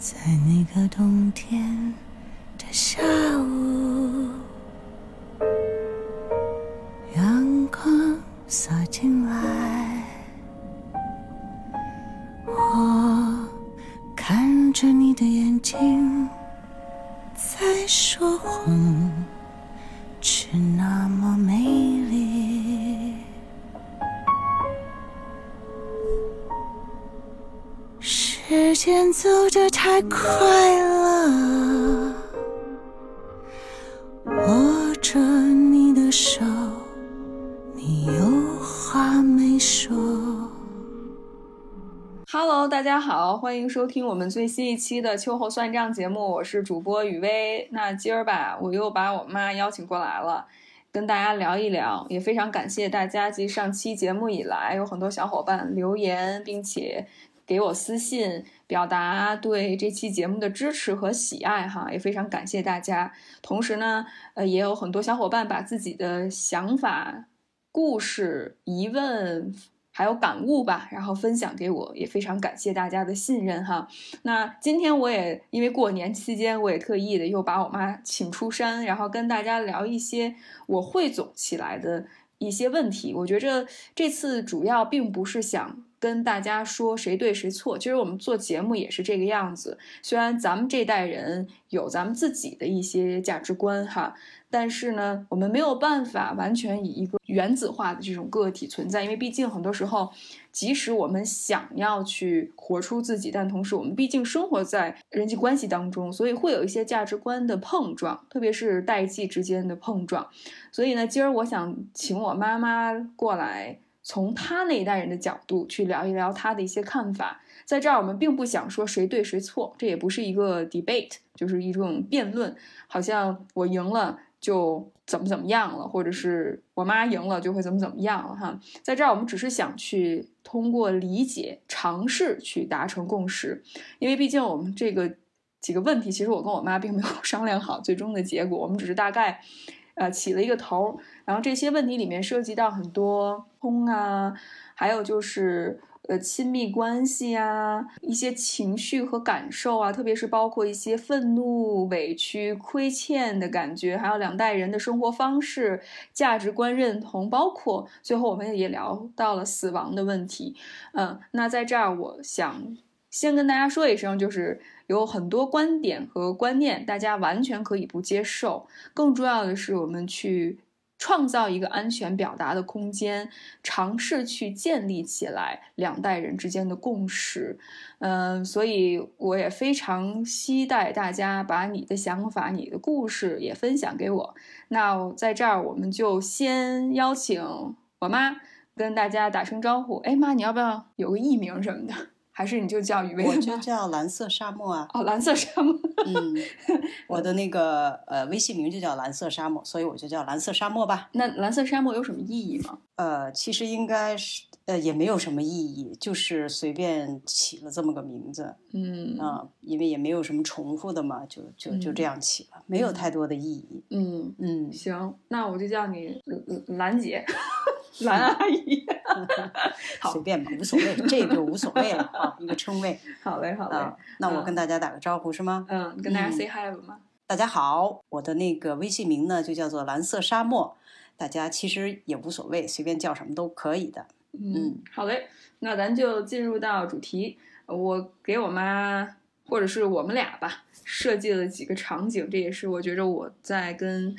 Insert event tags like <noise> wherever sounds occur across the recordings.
在那个冬天的下午，阳光洒进来，我看着你的眼睛，在说谎，时间走得太快了，握着你的手，你有话没说。Hello，大家好，欢迎收听我们最新一期的秋后算账节目，我是主播雨薇。那今儿吧，我又把我妈邀请过来了，跟大家聊一聊，也非常感谢大家。继上期节目以来，有很多小伙伴留言，并且给我私信，表达对这期节目的支持和喜爱哈，也非常感谢大家。同时呢，呃，也有很多小伙伴把自己的想法、故事、疑问。还有感悟吧，然后分享给我，也非常感谢大家的信任哈。那今天我也因为过年期间，我也特意的又把我妈请出山，然后跟大家聊一些我汇总起来的一些问题。我觉着这次主要并不是想跟大家说谁对谁错，其实我们做节目也是这个样子。虽然咱们这代人有咱们自己的一些价值观哈。但是呢，我们没有办法完全以一个原子化的这种个体存在，因为毕竟很多时候，即使我们想要去活出自己，但同时我们毕竟生活在人际关系当中，所以会有一些价值观的碰撞，特别是代际之间的碰撞。所以呢，今儿我想请我妈妈过来，从他那一代人的角度去聊一聊他的一些看法。在这儿，我们并不想说谁对谁错，这也不是一个 debate，就是一种辩论，好像我赢了。就怎么怎么样了，或者是我妈赢了就会怎么怎么样了哈。在这儿，我们只是想去通过理解、尝试去达成共识，因为毕竟我们这个几个问题，其实我跟我妈并没有 <laughs> 商量好最终的结果，我们只是大概呃起了一个头。然后这些问题里面涉及到很多通啊，还有就是。呃，亲密关系啊，一些情绪和感受啊，特别是包括一些愤怒、委屈、亏欠的感觉，还有两代人的生活方式、价值观认同，包括最后我们也聊到了死亡的问题。嗯，那在这儿，我想先跟大家说一声，就是有很多观点和观念，大家完全可以不接受。更重要的是，我们去。创造一个安全表达的空间，尝试去建立起来两代人之间的共识。嗯，所以我也非常期待大家把你的想法、你的故事也分享给我。那在这儿，我们就先邀请我妈跟大家打声招呼。哎妈，你要不要有个艺名什么的？还是你就叫雨薇？我就叫蓝色沙漠啊。哦，蓝色沙漠。嗯，我的那个呃微信名就叫蓝色沙漠，所以我就叫蓝色沙漠吧。那蓝色沙漠有什么意义吗？呃，其实应该是呃也没有什么意义，就是随便起了这么个名字。嗯啊，因为也没有什么重复的嘛，就就就这样起了，没有太多的意义。嗯嗯，行，那我就叫你兰姐。<laughs> 蓝阿姨，<laughs> 随便吧，无所谓，这个就无所谓了啊，一个称谓。好嘞，好嘞。啊、那我跟大家打个招呼是吗？嗯，跟大家 say hi 了吗、嗯？大家好，我的那个微信名呢就叫做蓝色沙漠，大家其实也无所谓，随便叫什么都可以的。嗯，好嘞，那咱就进入到主题。我给我妈或者是我们俩吧设计了几个场景，这也是我觉着我在跟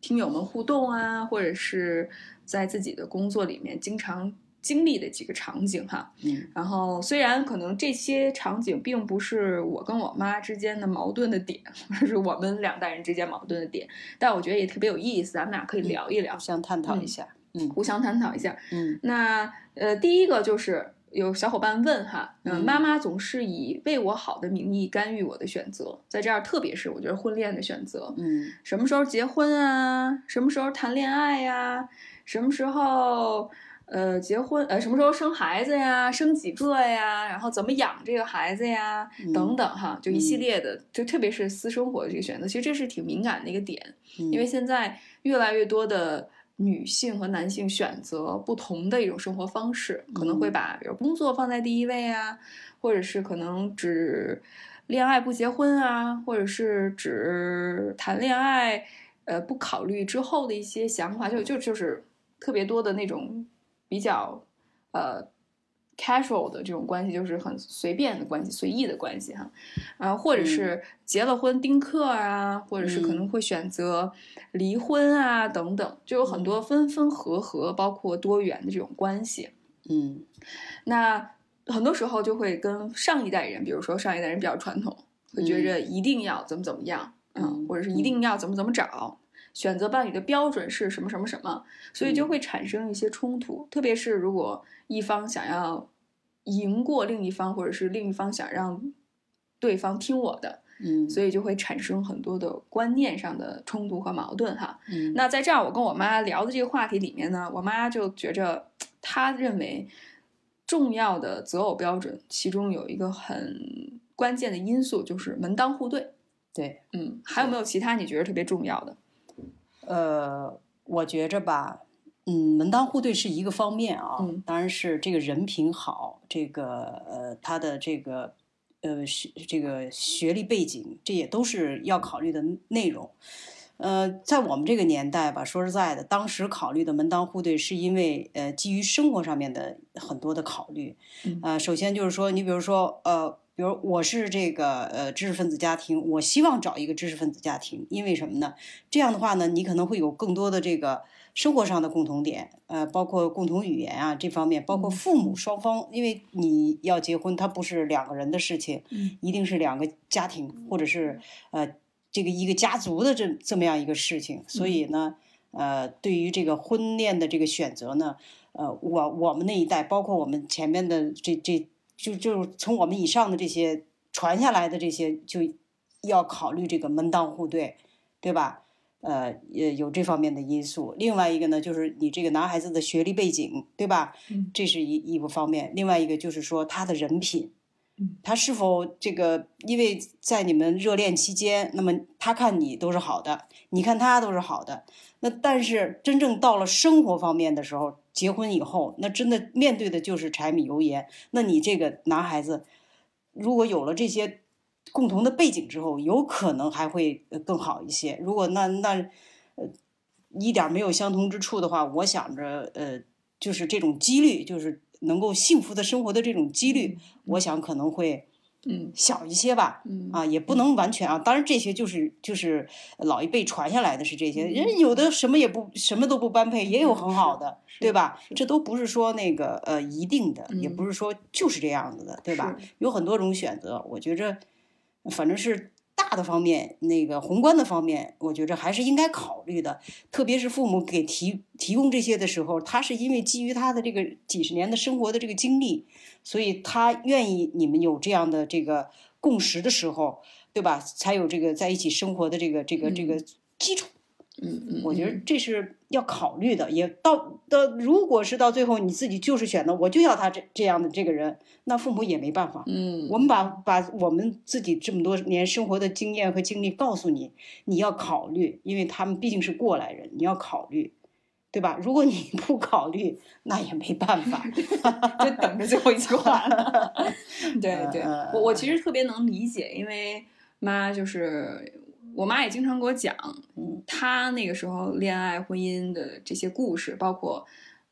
听友们互动啊，或者是。在自己的工作里面经常经历的几个场景哈，嗯，然后虽然可能这些场景并不是我跟我妈之间的矛盾的点，或者是我们两代人之间矛盾的点，但我觉得也特别有意思，咱们俩可以聊一聊，互相探讨一下，嗯，互相探讨一下，嗯，那呃，第一个就是有小伙伴问哈，嗯，妈妈总是以为我好的名义干预我的选择，在这儿，特别是我觉得婚恋的选择，嗯，什么时候结婚啊，什么时候谈恋爱呀？什么时候，呃，结婚？呃，什么时候生孩子呀？生几个呀？然后怎么养这个孩子呀？等等哈，就一系列的，就特别是私生活的这个选择，其实这是挺敏感的一个点，因为现在越来越多的女性和男性选择不同的一种生活方式，可能会把比如工作放在第一位啊，或者是可能只恋爱不结婚啊，或者是只谈恋爱，呃，不考虑之后的一些想法，就就就是特别多的那种比较呃。Casual 的这种关系就是很随便的关系，随意的关系哈，啊，或者是结了婚丁克啊，或者是可能会选择离婚啊等等，就有很多分分合合，包括多元的这种关系。嗯，那很多时候就会跟上一代人，比如说上一代人比较传统，会觉着一定要怎么怎么样，嗯，或者是一定要怎么怎么找，选择伴侣的标准是什么什么什么，所以就会产生一些冲突，特别是如果。一方想要赢过另一方，或者是另一方想让对方听我的，嗯，所以就会产生很多的观念上的冲突和矛盾哈。嗯，那在这样我跟我妈聊的这个话题里面呢，我妈就觉着，她认为重要的择偶标准，其中有一个很关键的因素就是门当户对。对，嗯，还有没有其他你觉得特别重要的？呃，我觉着吧。嗯，门当户对是一个方面啊，当然是这个人品好，这个呃他的这个呃学这个学历背景，这也都是要考虑的内容。呃，在我们这个年代吧，说实在的，当时考虑的门当户对，是因为呃基于生活上面的很多的考虑。呃，首先就是说，你比如说呃，比如我是这个呃知识分子家庭，我希望找一个知识分子家庭，因为什么呢？这样的话呢，你可能会有更多的这个。生活上的共同点，呃，包括共同语言啊这方面，包括父母双方，因为你要结婚，它不是两个人的事情，一定是两个家庭或者是呃这个一个家族的这这么样一个事情，所以呢，呃，对于这个婚恋的这个选择呢，呃，我我们那一代，包括我们前面的这这就就从我们以上的这些传下来的这些，就要考虑这个门当户对，对吧？呃，也有这方面的因素。另外一个呢，就是你这个男孩子的学历背景，对吧？嗯，这是一一个方面。另外一个就是说他的人品，他是否这个，因为在你们热恋期间，那么他看你都是好的，你看他都是好的。那但是真正到了生活方面的时候，结婚以后，那真的面对的就是柴米油盐。那你这个男孩子，如果有了这些。共同的背景之后，有可能还会更好一些。如果那那呃一点没有相同之处的话，我想着呃，就是这种几率，就是能够幸福的生活的这种几率，我想可能会嗯小一些吧。嗯啊，也不能完全啊。当然这些就是就是老一辈传下来的是这些人，有的什么也不什么都不般配，也有很好的，对吧？这都不是说那个呃一定的，也不是说就是这样子的，对吧？有很多种选择，我觉着。反正是大的方面，那个宏观的方面，我觉着还是应该考虑的。特别是父母给提提供这些的时候，他是因为基于他的这个几十年的生活的这个经历，所以他愿意你们有这样的这个共识的时候，对吧？才有这个在一起生活的这个这个这个基础。嗯嗯，我觉得这是要考虑的。也到到，如果是到最后你自己就是选择，我就要他这这样的这个人，那父母也没办法。嗯，我们把把我们自己这么多年生活的经验和经历告诉你，你要考虑，因为他们毕竟是过来人，你要考虑，对吧？如果你不考虑，那也没办法，<laughs> 就等着最后一句话了。对 <laughs> 对，我我其实特别能理解，因为妈就是。我妈也经常给我讲，她那个时候恋爱、婚姻的这些故事，包括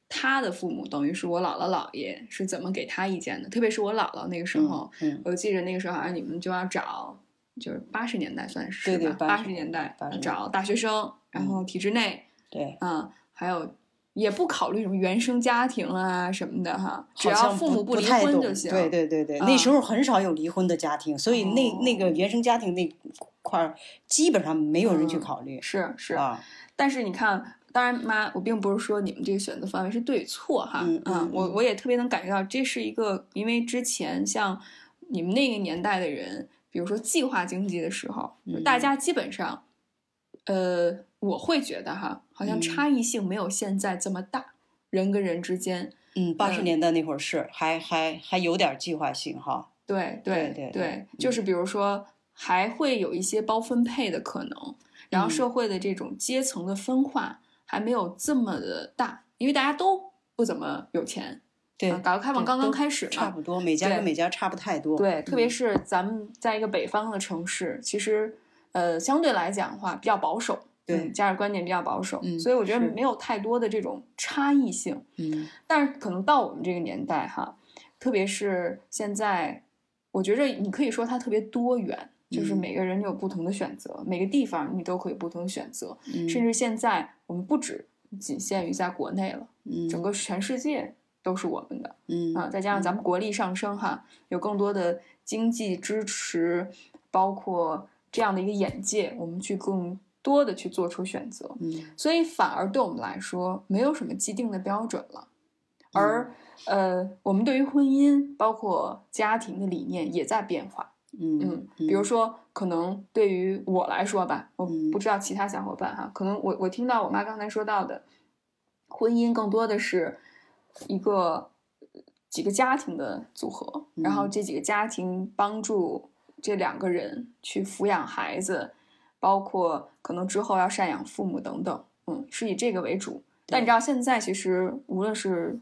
她的父母，等于是我姥姥姥爷是怎么给她意见的。特别是我姥姥那个时候，我记着那个时候好像你们就要找，就是八十年代算是吧，八十年代找大学生，然后体制内，对，嗯，还有也不考虑什么原生家庭啊什么的哈，只要父母不离婚就行。对对对对，那时候很少有离婚的家庭，所以那那个原生家庭那。块儿基本上没有人去考虑，是是啊。但是你看，当然妈，我并不是说你们这个选择范围是对错哈，嗯，我我也特别能感觉到这是一个，因为之前像你们那个年代的人，比如说计划经济的时候，大家基本上，呃，我会觉得哈，好像差异性没有现在这么大，人跟人之间，嗯，八十年代那会儿是还还还有点计划性哈，对对对对，就是比如说。还会有一些包分配的可能，然后社会的这种阶层的分化，还没有这么的大，因为大家都不怎么有钱。对，改革开放刚刚开始嘛，差不多，每家跟每家差不太多。对，特别是咱们在一个北方的城市，其实呃相对来讲的话比较保守，对，价值观念比较保守，所以我觉得没有太多的这种差异性。嗯，但是可能到我们这个年代哈，特别是现在，我觉着你可以说它特别多元，就是每个人有不同的选择，每个地方你都可以不同的选择，甚至现在我们不止仅限于在国内了，整个全世界。都是我们的，嗯。啊，再加上咱们国力上升哈，有更多的经济支持，包括这样的一个眼界，我们去更多的去做出选择，嗯，所以反而对我们来说没有什么既定的标准了，而呃，我们对于婚姻包括家庭的理念也在变化，嗯嗯，比如说可能对于我来说吧，我不知道其他小伙伴哈，可能我我听到我妈刚才说到的，婚姻更多的是。一个几个家庭的组合，然后这几个家庭帮助这两个人去抚养孩子，包括可能之后要赡养父母等等，嗯，是以这个为主。但你知道，现在其实无论是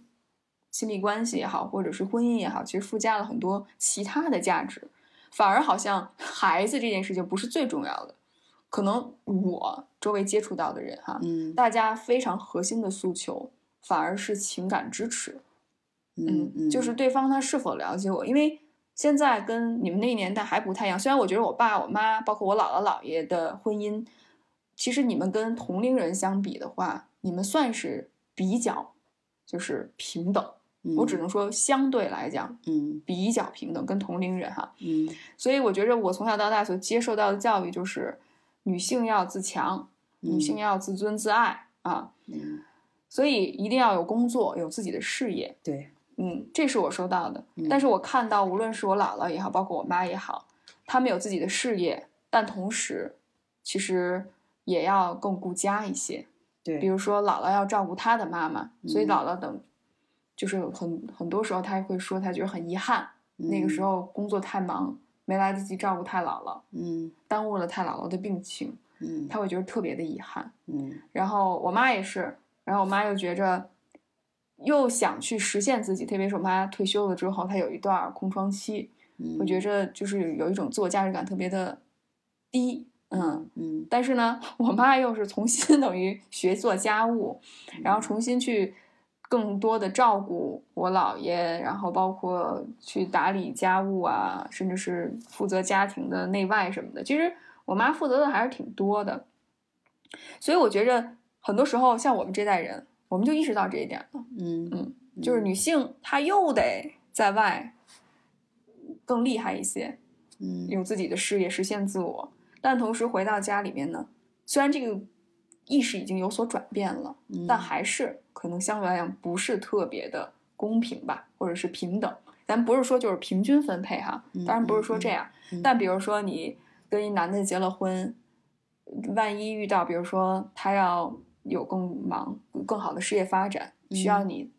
亲密关系也好，或者是婚姻也好，其实附加了很多其他的价值，反而好像孩子这件事情不是最重要的。可能我周围接触到的人哈，嗯，大家非常核心的诉求。反而是情感支持，嗯，就是对方他是否了解我，因为现在跟你们那个年代还不太一样。虽然我觉得我爸、我妈，包括我姥姥、姥爷的婚姻，其实你们跟同龄人相比的话，你们算是比较就是平等。我只能说相对来讲，嗯，比较平等，跟同龄人哈，嗯。所以我觉着我从小到大所接受到的教育就是女性要自强，女性要自尊自爱啊。嗯所以一定要有工作，有自己的事业。对，嗯，这是我收到的。但是我看到，无论是我姥姥也好，包括我妈也好，他们有自己的事业，但同时，其实也要更顾家一些。对，比如说姥姥要照顾她的妈妈，所以姥姥等，就是很很多时候，他会说，他觉得很遗憾，那个时候工作太忙，没来得及照顾太姥姥，嗯，耽误了太姥姥的病情，嗯，她会觉得特别的遗憾，嗯。然后我妈也是。然后我妈又觉着，又想去实现自己，特别是我妈退休了之后，她有一段空窗期，我觉着就是有一种自我价值感特别的低，嗯嗯。但是呢，<laughs> 我妈又是重新 <laughs> 等于学做家务，然后重新去更多的照顾我姥爷，然后包括去打理家务啊，甚至是负责家庭的内外什么的。其实我妈负责的还是挺多的，所以我觉着。很多时候，像我们这代人，我们就意识到这一点了。嗯嗯，就是女性她又得在外更厉害一些，嗯，有自己的事业实现自我，但同时回到家里面呢，虽然这个意识已经有所转变了，但还是可能相对来讲不是特别的公平吧，或者是平等。咱不是说就是平均分配哈，当然不是说这样。但比如说你跟一男的结了婚，万一遇到比如说他要。有更忙、更好的事业发展，需要你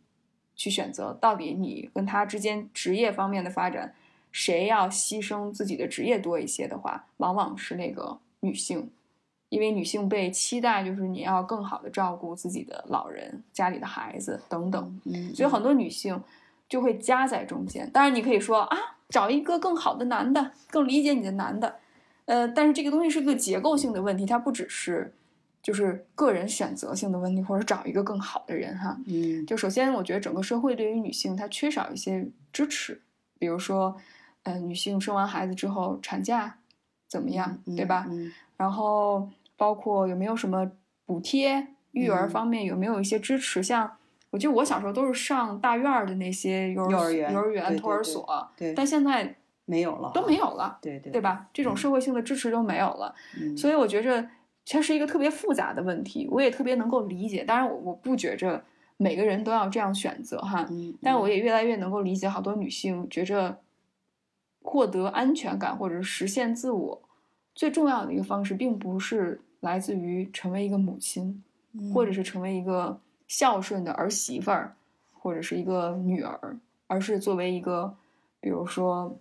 去选择，到底你跟他之间职业方面的发展，谁要牺牲自己的职业多一些的话，往往是那个女性，因为女性被期待就是你要更好的照顾自己的老人、家里的孩子等等，所以很多女性就会夹在中间。当然，你可以说啊，找一个更好的男的，更理解你的男的，呃，但是这个东西是个结构性的问题，它不只是。就是个人选择性的问题，或者找一个更好的人哈。嗯，就首先，我觉得整个社会对于女性她缺少一些支持，比如说，呃，女性生完孩子之后产假怎么样，对吧？嗯然后包括有没有什么补贴，育儿方面有没有一些支持？像我记得我小时候都是上大院儿的那些幼儿园、幼儿园、托儿所，但现在没有了，都没有了，对对，对吧？这种社会性的支持都没有了，所以我觉着。它是一个特别复杂的问题，我也特别能够理解。当然，我我不觉着每个人都要这样选择哈，但我也越来越能够理解好多女性觉着获得安全感或者是实现自我最重要的一个方式，并不是来自于成为一个母亲，或者是成为一个孝顺的儿媳妇儿，或者是一个女儿，而是作为一个，比如说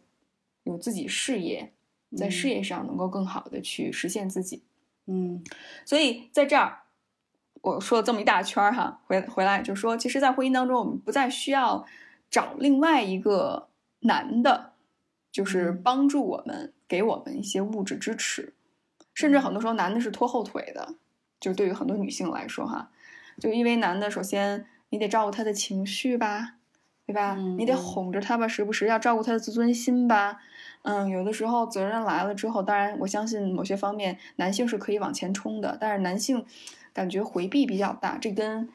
有自己事业，在事业上能够更好的去实现自己。嗯，所以在这儿，我说了这么一大圈儿哈，回回来就说，其实，在婚姻当中，我们不再需要找另外一个男的，就是帮助我们，给我们一些物质支持，甚至很多时候男的是拖后腿的，就对于很多女性来说哈，就因为男的首先你得照顾他的情绪吧，对吧？你得哄着他吧，时不时要照顾他的自尊心吧。嗯，有的时候责任来了之后，当然我相信某些方面男性是可以往前冲的，但是男性感觉回避比较大，这跟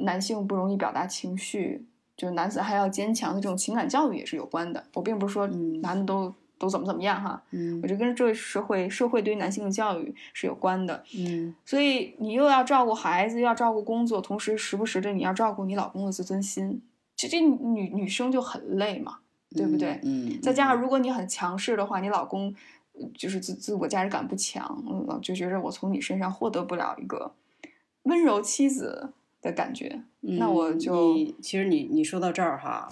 男性不容易表达情绪，就是男子汉要坚强的这种情感教育也是有关的。我并不是说男的都都怎么怎么样哈，嗯，我觉得跟这个社会社会对于男性的教育是有关的，嗯，所以你又要照顾孩子，又要照顾工作，同时时不时的你要照顾你老公的自尊心，这这女女生就很累嘛。对不对？嗯，再加上如果你很强势的话，你老公就是自自我价值感不强，嗯，就觉着我从你身上获得不了一个温柔妻子的感觉，那我就其实你你说到这儿哈，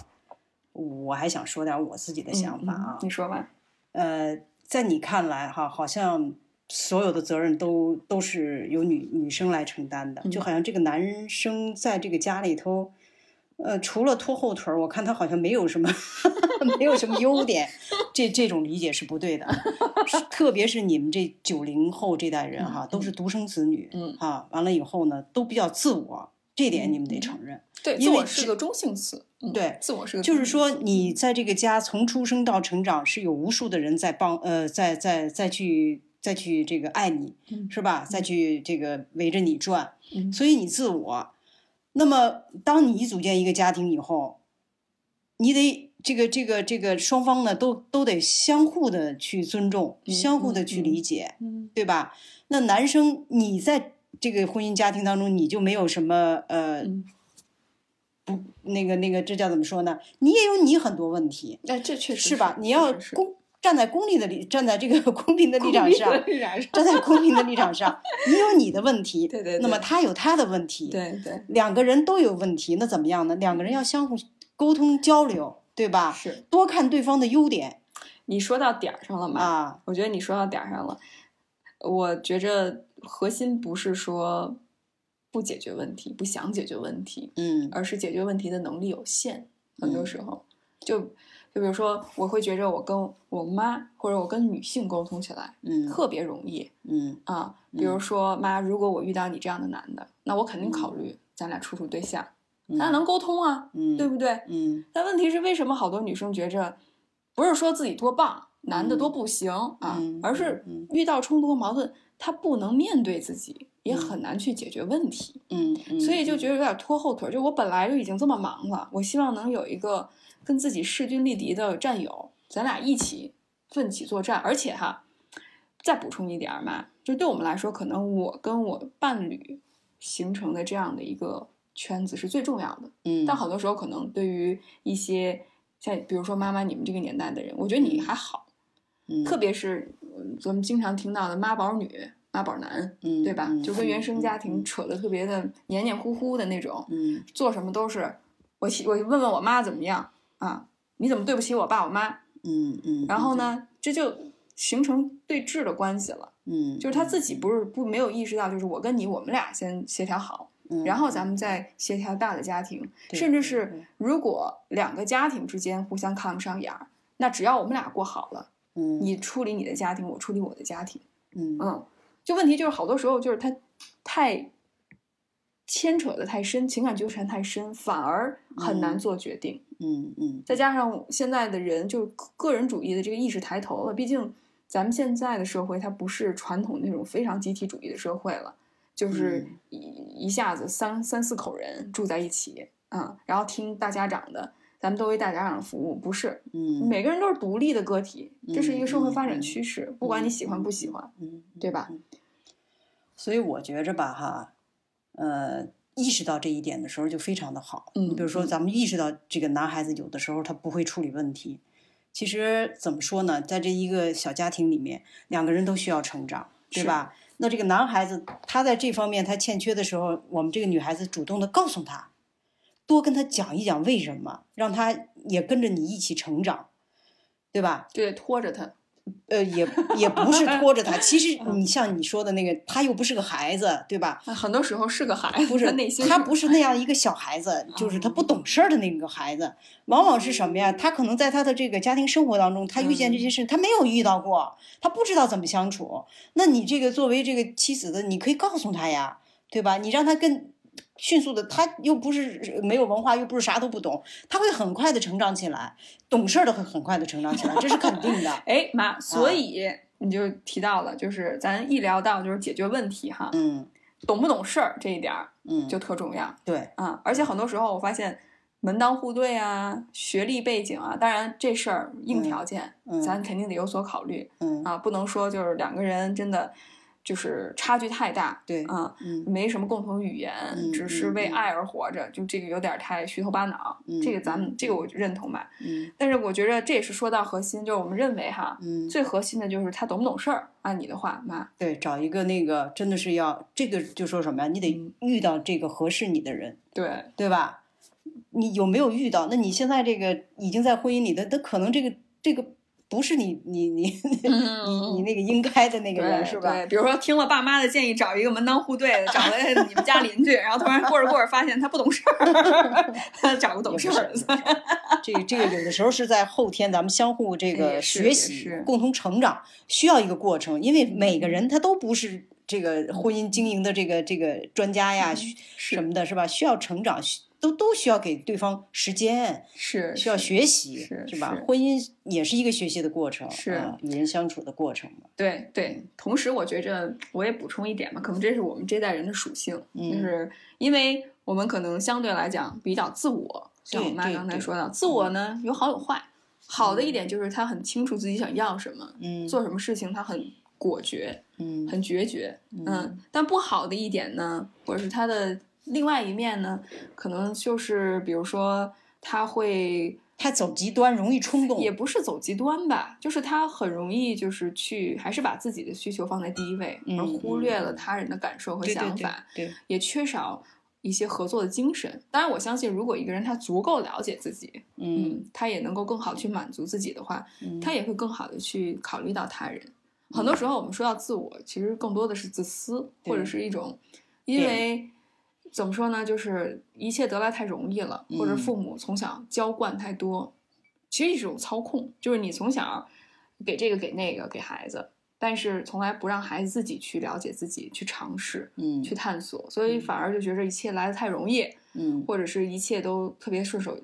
我还想说点我自己的想法啊，你说吧。呃，在你看来哈，好像所有的责任都都是由女女生来承担的，就好像这个男生在这个家里头。呃，除了拖后腿儿，我看他好像没有什么，<laughs> 没有什么优点。这这种理解是不对的，特别是你们这九零后这代人哈，都是独生子女，嗯啊，完了以后呢，都比较自我，这点你们得承认。对，因为是个中性词。对，自我是个，就是说你在这个家从出生到成长，是有无数的人在帮，呃，在在再去再去这个爱你，是吧？再去这个围着你转，所以你自我。那么，当你组建一个家庭以后，你得这个这个这个双方呢，都都得相互的去尊重，相互的去理解，对吧？那男生，你在这个婚姻家庭当中，你就没有什么呃，不，那个那个，这叫怎么说呢？你也有你很多问题，哎，这确实是吧？你要公。站在公立的立，站在这个公平的立场上，站在公平的立场上，你有你的问题，<laughs> 对对，那么他有他的问题，对对，两个人都有问题，那怎么样呢？两个人要相互沟通交流，对吧？是，多看对方的优点。你说到点儿上了嘛？啊，我觉得你说到点儿上了。我觉着核心不是说不解决问题，不想解决问题，嗯，而是解决问题的能力有限，很多时候。就。就比如说，我会觉着我跟我妈或者我跟女性沟通起来，嗯，特别容易，嗯。啊，比如说妈，如果我遇到你这样的男的，那我肯定考虑咱俩处处对象，咱俩能沟通啊，嗯，对不对？嗯。但问题是，为什么好多女生觉着，不是说自己多棒，男的多不行啊，而是遇到冲突和矛盾，他不能面对自己，也很难去解决问题，嗯，所以就觉得有点拖后腿。就我本来就已经这么忙了，我希望能有一个。跟自己势均力敌的战友，咱俩一起奋起作战。而且哈，再补充一点嘛，就对我们来说，可能我跟我伴侣形成的这样的一个圈子是最重要的。嗯，但很多时候，可能对于一些像比如说妈妈你们这个年代的人，我觉得你还好。嗯，特别是咱们经常听到的妈宝女、妈宝男，嗯，对吧？就跟原生家庭扯的特别的黏黏糊糊的那种。嗯，做什么都是我我问问我妈怎么样。啊，你怎么对不起我爸我妈？嗯嗯，然后呢，这就形成对峙的关系了。嗯，就是他自己不是不没有意识到，就是我跟你，我们俩先协调好，然后咱们再协调大的家庭，甚至是如果两个家庭之间互相看不上眼儿，那只要我们俩过好了，嗯，你处理你的家庭，我处理我的家庭，嗯嗯，就问题就是好多时候就是他太。牵扯的太深，情感纠缠太深，反而很难做决定。嗯嗯，再加上现在的人就是个人主义的这个意识抬头了，毕竟咱们现在的社会它不是传统那种非常集体主义的社会了，就是一一下子三三四口人住在一起，嗯，然后听大家长的，咱们都为大家长服务，不是，嗯，每个人都是独立的个体，这是一个社会发展趋势，不管你喜欢不喜欢，嗯，对吧？所以我觉着吧，哈。呃，意识到这一点的时候就非常的好。嗯，比如说咱们意识到这个男孩子有的时候他不会处理问题，其实怎么说呢，在这一个小家庭里面，两个人都需要成长，对吧？那这个男孩子他在这方面他欠缺的时候，我们这个女孩子主动的告诉他，多跟他讲一讲为什么，让他也跟着你一起成长，对吧？对，拖着他。呃，也也不是拖着他。其实 <laughs> 你像你说的那个，他又不是个孩子，对吧？很多时候是个孩子，不是内心他不是那样一个小孩子，就是他不懂事儿的那个孩子。往往是什么呀？他可能在他的这个家庭生活当中，他遇见这些事，他没有遇到过，他不知道怎么相处。那你这个作为这个妻子的，你可以告诉他呀，对吧？你让他跟。迅速的，他又不是没有文化，又不是啥都不懂，他会很快的成长起来，懂事儿的会很快的成长起来，这是肯定的。<laughs> 哎妈，所以你就提到了，就是咱一聊到就是解决问题哈，嗯，懂不懂事儿这一点儿，嗯，就特重要。对啊，而且很多时候我发现门当户对啊，学历背景啊，当然这事儿硬条件，咱肯定得有所考虑，嗯啊，不能说就是两个人真的。就是差距太大，对啊，没什么共同语言，只是为爱而活着，就这个有点太虚头巴脑。这个咱们这个我认同吧。嗯，但是我觉得这也是说到核心，就是我们认为哈，嗯，最核心的就是他懂不懂事儿。按你的话，妈，对，找一个那个真的是要这个就说什么呀？你得遇到这个合适你的人，对对吧？你有没有遇到？那你现在这个已经在婚姻里的，那可能这个这个。不是你你你你你那个应该的那个人是吧？对，比如说听了爸妈的建议，找一个门当户对的，找了 <laughs> 你们家邻居，然后突然过着过着发现他不懂事儿，<laughs> 找个懂事儿。这个这个有的时候是在后天，咱们相互这个学习、共同成长，需要一个过程，因为每个人他都不是这个婚姻经营的这个这个专家呀，什么的，是吧？需要成长。都都需要给对方时间，是需要学习，是吧？婚姻也是一个学习的过程，是与人相处的过程嘛。对对，同时我觉着我也补充一点嘛，可能这是我们这代人的属性，就是因为我们可能相对来讲比较自我，像我妈刚才说的，自我呢有好有坏。好的一点就是他很清楚自己想要什么，嗯，做什么事情他很果决，嗯，很决绝，嗯。但不好的一点呢，或者是他的。另外一面呢，可能就是比如说他会他走极端，容易冲动，也不是走极端吧，就是他很容易就是去还是把自己的需求放在第一位，而忽略了他人的感受和想法，对，也缺少一些合作的精神。当然，我相信如果一个人他足够了解自己，嗯，他也能够更好去满足自己的话，他也会更好的去考虑到他人。很多时候我们说到自我，其实更多的是自私，或者是一种因为。怎么说呢？就是一切得来太容易了，或者父母从小娇惯太多，其实是一种操控。就是你从小给这个给那个给孩子，但是从来不让孩子自己去了解自己，去尝试，嗯，去探索，所以反而就觉着一切来的太容易，嗯，或者是一切都特别顺手，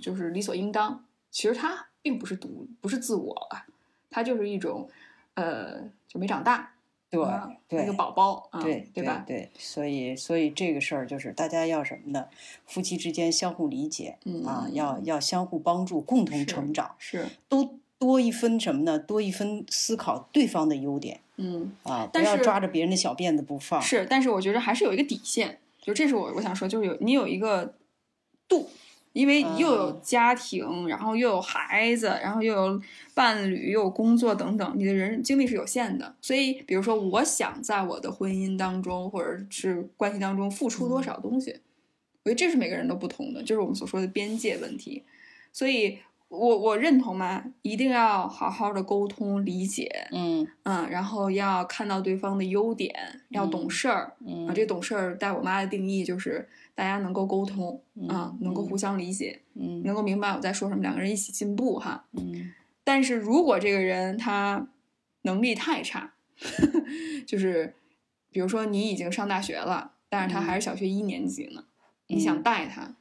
就是理所应当。其实他并不是独，不是自我吧，他就是一种，呃，就没长大。对对，一个宝宝，对对吧？对，所以所以这个事儿就是大家要什么呢？夫妻之间相互理解，啊，要要相互帮助，共同成长，是都多一分什么呢？多一分思考对方的优点，嗯啊，不要抓着别人的小辫子不放。是，但是我觉得还是有一个底线，就这是我我想说，就是有你有一个度。因为又有家庭，然后又有孩子，然后又有伴侣，又有工作等等，你的人精力是有限的。所以，比如说，我想在我的婚姻当中，或者是关系当中付出多少东西，我觉得这是每个人都不同的，就是我们所说的边界问题。所以，我我认同嘛，一定要好好的沟通理解，嗯嗯，然后要看到对方的优点，要懂事儿，啊，这懂事儿，在我妈的定义就是。大家能够沟通啊，能够互相理解，嗯，能够明白我在说什么，两个人一起进步哈，嗯。但是如果这个人他能力太差，<laughs> 就是比如说你已经上大学了，但是他还是小学一年级呢，你想带他，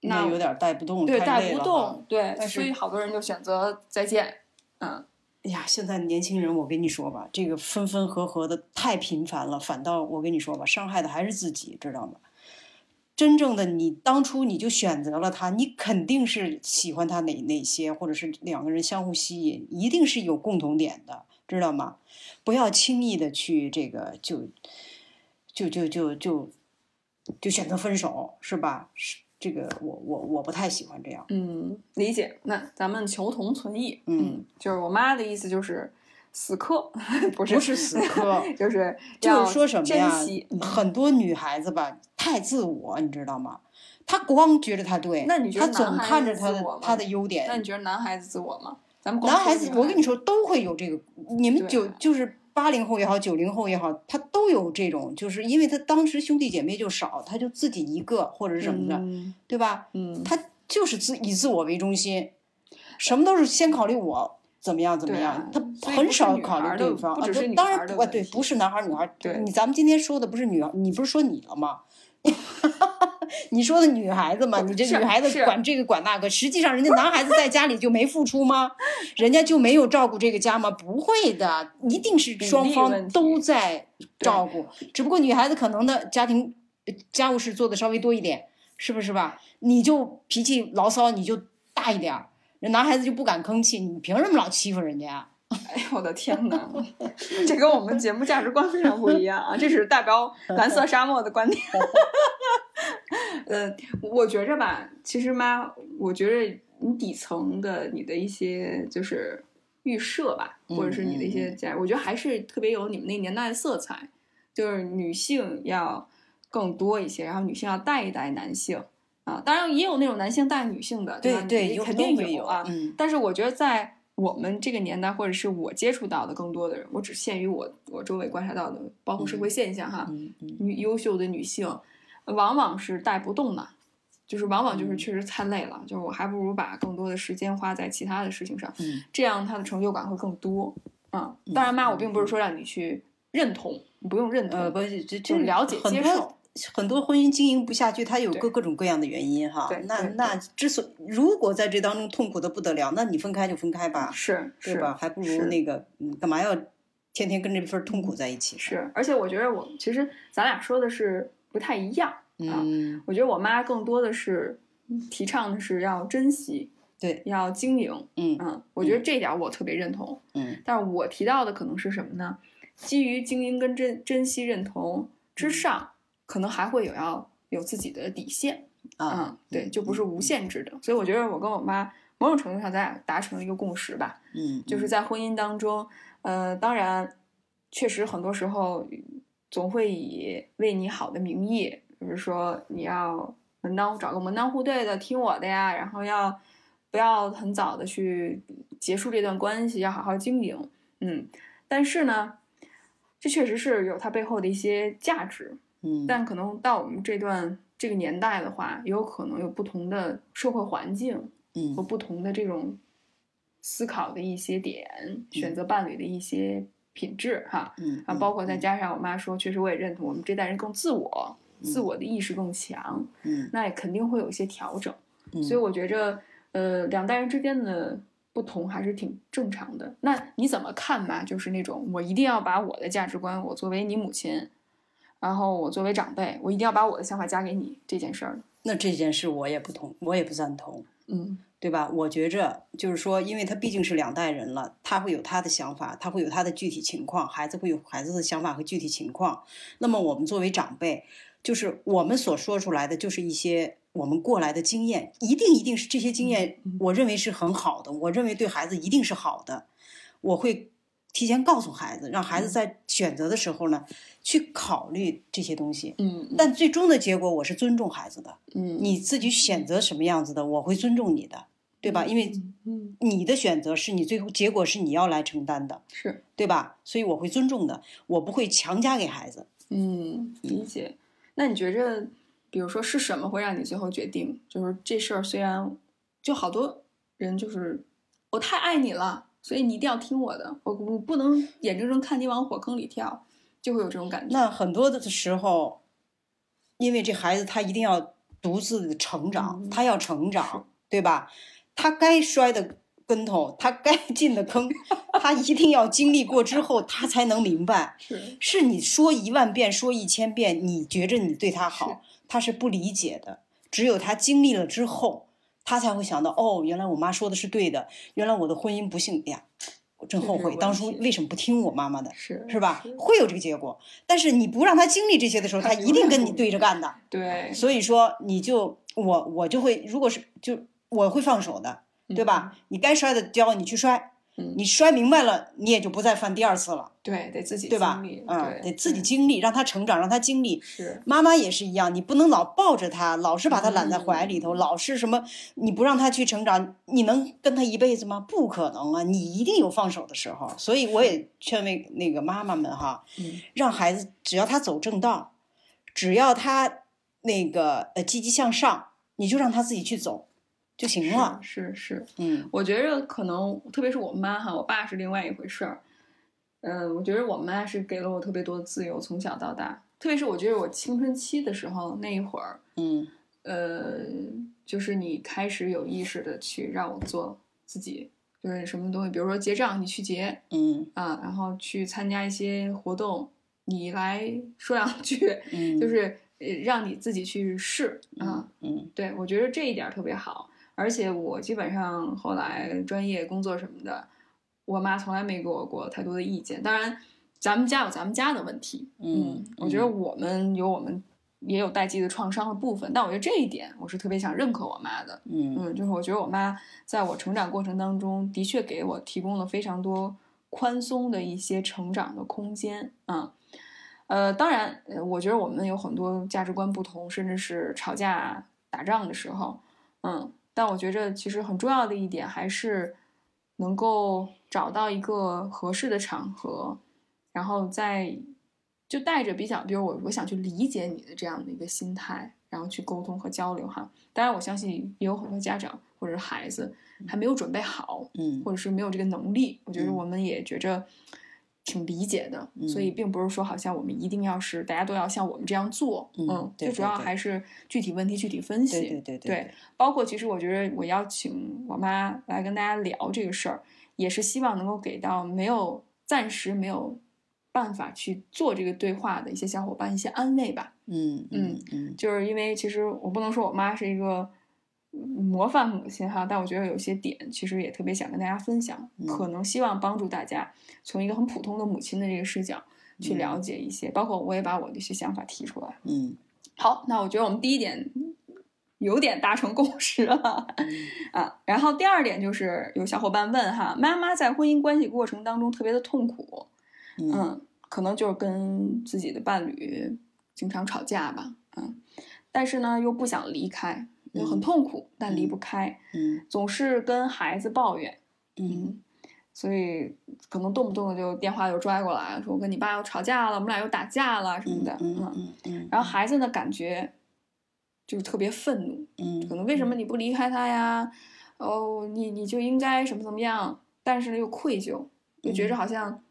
那有点带不动，对，带不动，对，所以好多人就选择再见，嗯。哎呀，现在年轻人，我跟你说吧，这个分分合合的太频繁了，反倒我跟你说吧，伤害的还是自己，知道吗？真正的你当初你就选择了他，你肯定是喜欢他哪哪些，或者是两个人相互吸引，一定是有共同点的，知道吗？不要轻易的去这个就就就就就就选择分手，是吧？是这个我我我不太喜欢这样。嗯，理解。那咱们求同存异。嗯，就是我妈的意思就是。死磕 <laughs> 不是不是死磕，<laughs> 就是就是说什么呀？很多女孩子吧，太自我，你知道吗？她光觉得她对，那你觉得她总看着她的她的优点。那你觉得男孩子自我吗？咱们男孩子，我跟你说都会有这个，你们九就是八零后也好，九零后也好，他都有这种，就是因为他当时兄弟姐妹就少，他就自己一个或者是什么的，对吧？嗯，他就是自以自我为中心，什么都是先考虑我。怎么样？怎么样？他很少考虑对方啊。当然不，对，不是男孩女孩。对，你咱们今天说的不是女，你不是说你了吗？<laughs> 你说的女孩子嘛，你这女孩子管这个管那个，实际上人家男孩子在家里就没付出吗？人家就没有照顾这个家吗？不会的，一定是双方都在照顾。只不过女孩子可能的家庭家务事做的稍微多一点，是不是吧？你就脾气牢骚，你就大一点儿。人男孩子就不敢吭气，你凭什么老欺负人家？<laughs> 哎呦我的天哪，<laughs> 这跟我们节目价值观非常不一样啊！这是代表蓝色沙漠的观点。<laughs> 呃，我觉着吧，其实妈，我觉着你底层的你的一些就是预设吧，或者是你的一些价，我觉得还是特别有你们那年代的色彩，就是女性要更多一些，然后女性要带一带男性。啊，当然也有那种男性带女性的，对对，肯定有啊。嗯，但是我觉得在我们这个年代，或者是我接触到的更多的人，我只限于我我周围观察到的，包括社会现象哈。女优秀的女性，往往是带不动的，就是往往就是确实太累了，就是我还不如把更多的时间花在其他的事情上，这样她的成就感会更多。啊，当然妈，我并不是说让你去认同，你不用认同，不是就了解接受。很多婚姻经营不下去，它有各各种各样的原因哈。那那之所如果在这当中痛苦的不得了，那你分开就分开吧，是是吧？还不如那个，干嘛要天天跟这份痛苦在一起？是，而且我觉得我其实咱俩说的是不太一样啊。我觉得我妈更多的是提倡的是要珍惜，对，要经营。嗯嗯，我觉得这点我特别认同。嗯，但是我提到的可能是什么呢？基于经营跟珍珍惜认同之上。可能还会有要有自己的底线啊，对，就不是无限制的。所以我觉得我跟我妈某种程度上咱俩达成了一个共识吧，嗯，就是在婚姻当中，呃，当然确实很多时候总会以为你好的名义，比如说你要门当找个门当户对的听我的呀，然后要不要很早的去结束这段关系，要好好经营，嗯，但是呢，这确实是有它背后的一些价值。嗯，但可能到我们这段这个年代的话，也有可能有不同的社会环境，嗯，和不同的这种思考的一些点，选择伴侣的一些品质，哈，嗯，啊，包括再加上我妈说，确实我也认同，我们这代人更自我，自我的意识更强，嗯，那也肯定会有一些调整，嗯，所以我觉着，呃，两代人之间的不同还是挺正常的。那你怎么看吧？就是那种我一定要把我的价值观，我作为你母亲。然后我作为长辈，我一定要把我的想法加给你这件事儿。那这件事我也不同，我也不赞同，嗯，对吧？我觉着就是说，因为他毕竟是两代人了，他会有他的想法，他会有他的具体情况，孩子会有孩子的想法和具体情况。那么我们作为长辈，就是我们所说出来的，就是一些我们过来的经验，一定一定是这些经验，我认为是很好的，我认为对孩子一定是好的，我会。提前告诉孩子，让孩子在选择的时候呢，去考虑这些东西。嗯，但最终的结果，我是尊重孩子的。嗯，你自己选择什么样子的，我会尊重你的，对吧？因为你的选择是你最后结果是你要来承担的，是对吧？所以我会尊重的，我不会强加给孩子。嗯，理解。那你觉着，比如说是什么会让你最后决定？就是这事儿虽然就好多人就是我太爱你了。所以你一定要听我的，我我不能眼睁睁看你往火坑里跳，就会有这种感觉。那很多的时候，因为这孩子他一定要独自的成长，他要成长，对吧？他该摔的跟头，他该进的坑，<laughs> 他一定要经历过之后，他才能明白。是，是你说一万遍，说一千遍，你觉着你对他好，他是不理解的。只有他经历了之后。他才会想到哦，原来我妈说的是对的，原来我的婚姻不幸，哎呀，我真后悔当初为什么不听我妈妈的，是是吧？会有这个结果，但是你不让他经历这些的时候，他一定跟你对着干的。对，所以说你就我我就会，如果是就我会放手的，对吧？你该摔的跤你去摔，嗯，你摔明白了，你也就不再犯第二次了。对，得自己对吧？嗯，得自己经历，让他成长，让他经历。是，妈妈也是一样，你不能老抱着他，老是把他揽在怀里头，嗯老是什么，你不让他去成长，你能跟他一辈子吗？不可能啊，你一定有放手的时候。所以我也劝慰那个妈妈们哈，嗯让孩子只要他走正道，只要他那个呃积极向上，你就让他自己去走就行了。是是是，嗯我觉着可能，特别是我妈哈，我爸是另外一回事儿。嗯，我觉得我妈是给了我特别多的自由，从小到大。特别是我觉得我青春期的时候那一会儿，嗯呃，就是你开始有意识的去让我做自己，就是什么东西，比如说结账，你去结嗯啊，然后去参加一些活动，你来说两句，嗯，就是呃让你自己去试啊。嗯对，我觉得这一点儿特别好，而且我基本上后来专业工作什么的，我妈从来没给我过太多的意见。当然，咱们家有咱们家的问题，嗯我觉得我们有我们也有代际的创伤的部分，但我觉得这一点我是特别想认可我妈的。嗯嗯，就是我觉得我妈在我成长过程当中，的确给我提供了非常多宽松的一些成长的空间嗯。呃，当然，呃我觉得我们有很多价值观不同，甚至是吵架、打仗的时候，嗯，但我觉着其实很重要的一点还是能够找到一个合适的场合，然后再就带着比较，比如我我想去理解你的这样的一个心态，然后去沟通和交流哈。当然，我相信也有很多家长或者是孩子还没有准备好，嗯或者是没有这个能力。我觉得嗯我们也觉着挺理解的，所以并不是说好像我们一定要是大家都要像我们这样做，嗯对最主要还是具体问题具体分析。对对对对包括其实我觉得我邀请我妈来跟大家聊这个事儿，也是希望能够给到没有暂时没有办法去做这个对话的一些小伙伴一些安慰吧。嗯嗯嗯就是因为其实我不能说我妈是一个嗯模范母亲哈，但我觉得有些点其实也特别想跟大家分享，嗯。可能希望帮助大家从一个很普通的母亲的这个视角去了解一些，包括我也把我的一些想法提出来。嗯。好，那我觉得我们第一点有点达成共识了 <laughs> 啊。然后第二点就是有小伙伴问哈，妈妈在婚姻关系过程当中特别的痛苦，嗯。嗯，可能就是跟自己的伴侣经常吵架吧，嗯，但是呢又不想离开，又很嗯痛苦，但离不开，嗯总是跟孩子抱怨，嗯所以可能动不动的就电话就拽过来说我跟你爸又吵架了，我们俩又打架了什么的，嗯嗯嗯，然后孩子呢感觉就是特别愤怒，嗯可能为什么你不离开他呀？哦，你你就应该什么怎么样，但是呢又愧疚，就觉着好像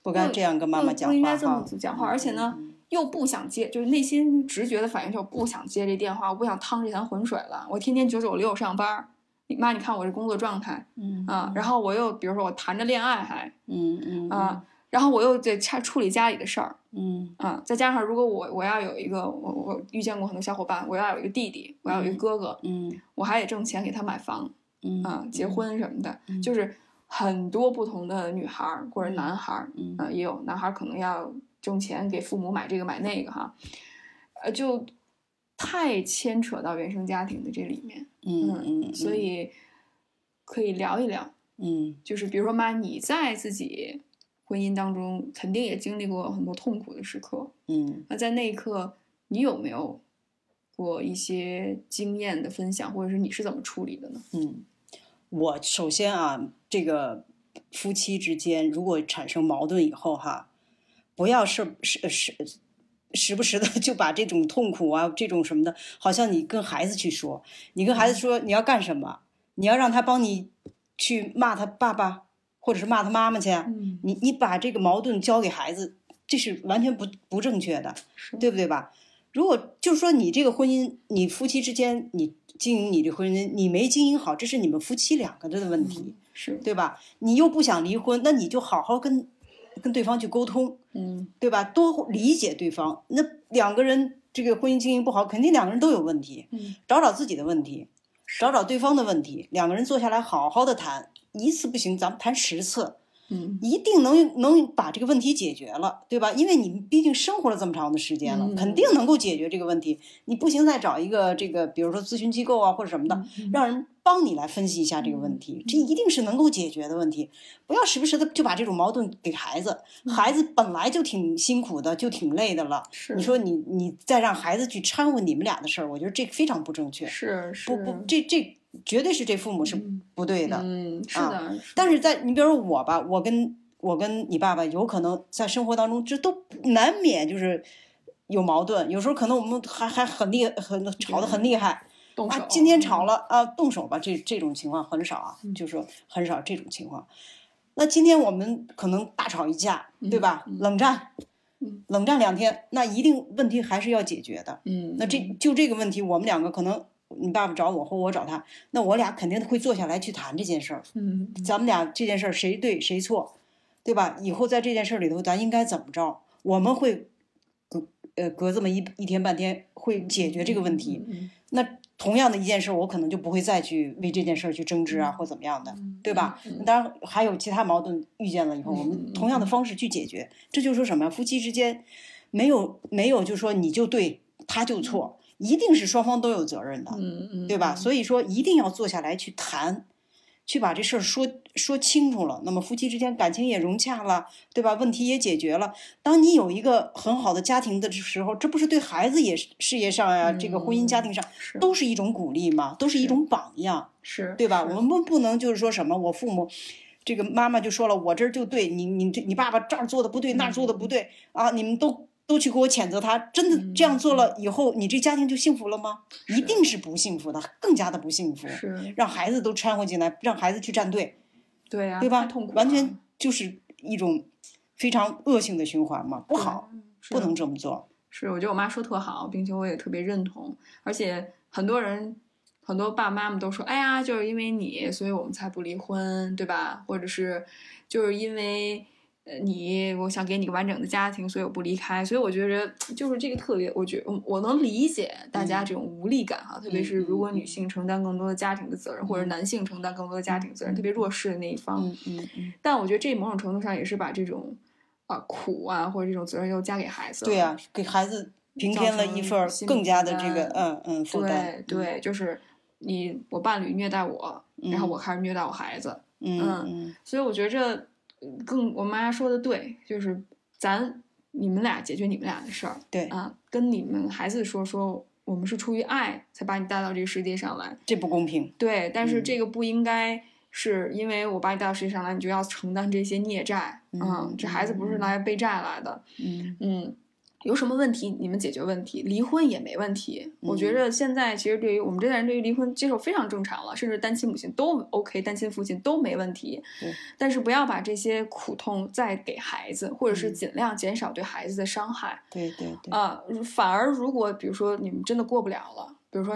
不该这样跟妈妈讲话不应该这么子讲话，而且呢又不想接，就是内心直觉的反应就是不想接这电话，我不想趟这潭浑水了。我天天九九六上班儿，你妈你看我这工作状态嗯啊，然后我又比如说我谈着恋爱还嗯嗯啊，然后我又得差处理家里的事儿嗯啊，再加上如果我我要有一个我我遇见过很多小伙伴，我要有一个弟弟，我要有一个哥哥，嗯我还得挣钱给他买房嗯啊，结婚什么的，就是很多不同的女孩儿或者男孩儿，嗯啊，也有男孩儿可能要挣钱给父母买这个买那个哈，呃，就太牵扯到原生家庭的这里面，嗯嗯，所以可以聊一聊，嗯。就是比如说妈，你在自己婚姻当中肯定也经历过很多痛苦的时刻，嗯。那在那一刻，你有没有过一些经验的分享，或者是你是怎么处理的呢？嗯，我首先啊，这个夫妻之间如果产生矛盾以后哈，不要是是是时不时的就把这种痛苦啊，这种什么的，好像你跟孩子去说，你跟孩子说你要干什么，你要让他帮你去骂他爸爸，或者是骂他妈妈去，嗯，你你把这个矛盾交给孩子，这是完全不不正确的，对不对吧？如果就是说你这个婚姻，你夫妻之间你经营你这婚姻，你没经营好，这是你们夫妻两个人的问题，是，对吧？你又不想离婚，那你就好好跟跟对方去沟通，嗯对吧？多理解对方。那两个人这个婚姻经营不好，肯定两个人都有问题，嗯找找自己的问题，找找对方的问题，两个人坐下来好好的谈，一次不行，咱们谈十次。嗯一定能能把这个问题解决了，对吧？因为你毕竟生活了这么长的时间了，嗯肯定能够解决这个问题。你不行，再找一个这个，比如说咨询机构啊或者什么的，让人帮你来分析一下这个问题，这一定是能够解决的问题。不要时不时的就把这种矛盾给孩子，孩子本来就挺辛苦的，就挺累的了。是你说你你再让孩子去掺和你们俩的事儿，我觉得这非常不正确。是是不不，这这绝对是这父母是不对的。嗯，是啊的，但是在你比如说我吧，我跟我跟你爸爸有可能在生活当中，这都难免就是有矛盾，有时候可能我们还还很厉很吵得很厉害。动手啊，今天吵了啊，动手吧，这这种情况很少啊，就是说很少这种情况。那今天我们可能大吵一架，对吧？冷战，冷战两天，那一定问题还是要解决的。嗯，那这就这个问题，我们两个可能你爸爸找我或我找他，那我俩肯定会坐下来去谈这件事儿。嗯咱们俩这件事儿谁对谁错，对吧？以后在这件事儿里头，咱应该怎么着？我们会隔呃隔这么一一天半天会解决这个问题。嗯那同样的一件事儿，我可能就不会再去为这件事儿去争执啊，或怎么样的，对吧？当然还有其他矛盾遇见了以后，我们同样的方式去解决。这就是说什么呀？夫妻之间没有没有，就说你就对，他就错，一定是双方都有责任的，对吧？所以说一定要坐下来去谈，去把这事儿说说清楚了。那么夫妻之间感情也融洽了，对吧？问题也解决了。当你有一个很好的家庭的时候，这不是对孩子也是事业上呀、这个婚姻家庭上是都是一种鼓励嘛，都是一种榜样，是对吧？我们不不能就是说什么，我父母。这个妈妈就说了，我这儿就对你，你这你爸爸这儿做的不对，那儿做的不对啊！你们都都去给我谴责他，真的这样做了以后，你这家庭就幸福了吗？一定是不幸福的，更加的不幸福。是，让孩子都掺和进来，让孩子去站队，对呀，对吧痛苦？完全就是一种非常恶性的循环嘛，不好，不能这么做。是，我觉得我妈说特好，并且我也特别认同。而且很多人，很多爸爸妈妈都说：“哎呀，就是因为你，所以我们才不离婚，对吧？”或者是就是因为呃你，我想给你个完整的家庭，所以我不离开。所以我觉着就是这个特别，我觉我我能理解大家这种无力感哈，特别是如果女性承担更多的家庭的责任，或者男性承担更多的家庭责任，特别弱势的那一方。嗯嗯嗯，但我觉得这某种程度上也是把这种啊苦啊或者这种责任又加给孩子了。对啊、给孩子平添了一份儿更加的这个嗯嗯负担对。对，就是你我伴侣虐待我，然后我开始虐待我孩子，嗯所以我觉着嗯更我妈说的对，就是咱你们俩解决你们俩的事儿对，啊，跟你们孩子说说，我们是出于爱才把你带到这个世界上来，这不公平。对，但是嗯这个不应该。是因为我把你带到世界上来，你就要承担这些孽债，嗯这孩子不是来背债来的，嗯嗯，有什么问题你们解决问题，离婚也没问题。我觉嗯着现在其实对于我们这代人，对于离婚接受非常正常了，甚至单亲母亲都 OK，单亲父亲都没问题对。但是不要把这些苦痛再给孩子，或者是嗯尽量减少对孩子的伤害对对对，啊、反而如果比如说你们真的过不了了，比如说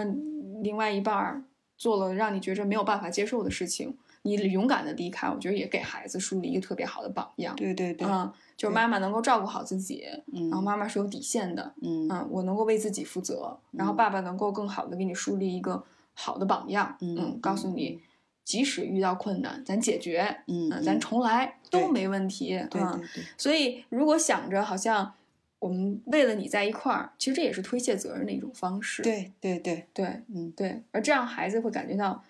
另外一半儿做了让你觉着没有办法接受的事情。你勇敢的离开，我觉得也给孩子树立一个特别好的榜样。对对对，嗯，就是妈妈能够照顾好自己，嗯然后妈妈是有底线的，嗯嗯，我能够为自己负责，然后爸爸能够更好的给你树立一个好的榜样，嗯告诉你，即使遇到困难，咱解决，嗯嗯，咱重来都没问题，啊所以如果想着好像我们为了你在一块儿，其实这也是推卸责任的一种方式，对对对，对嗯对，而这样孩子会感觉到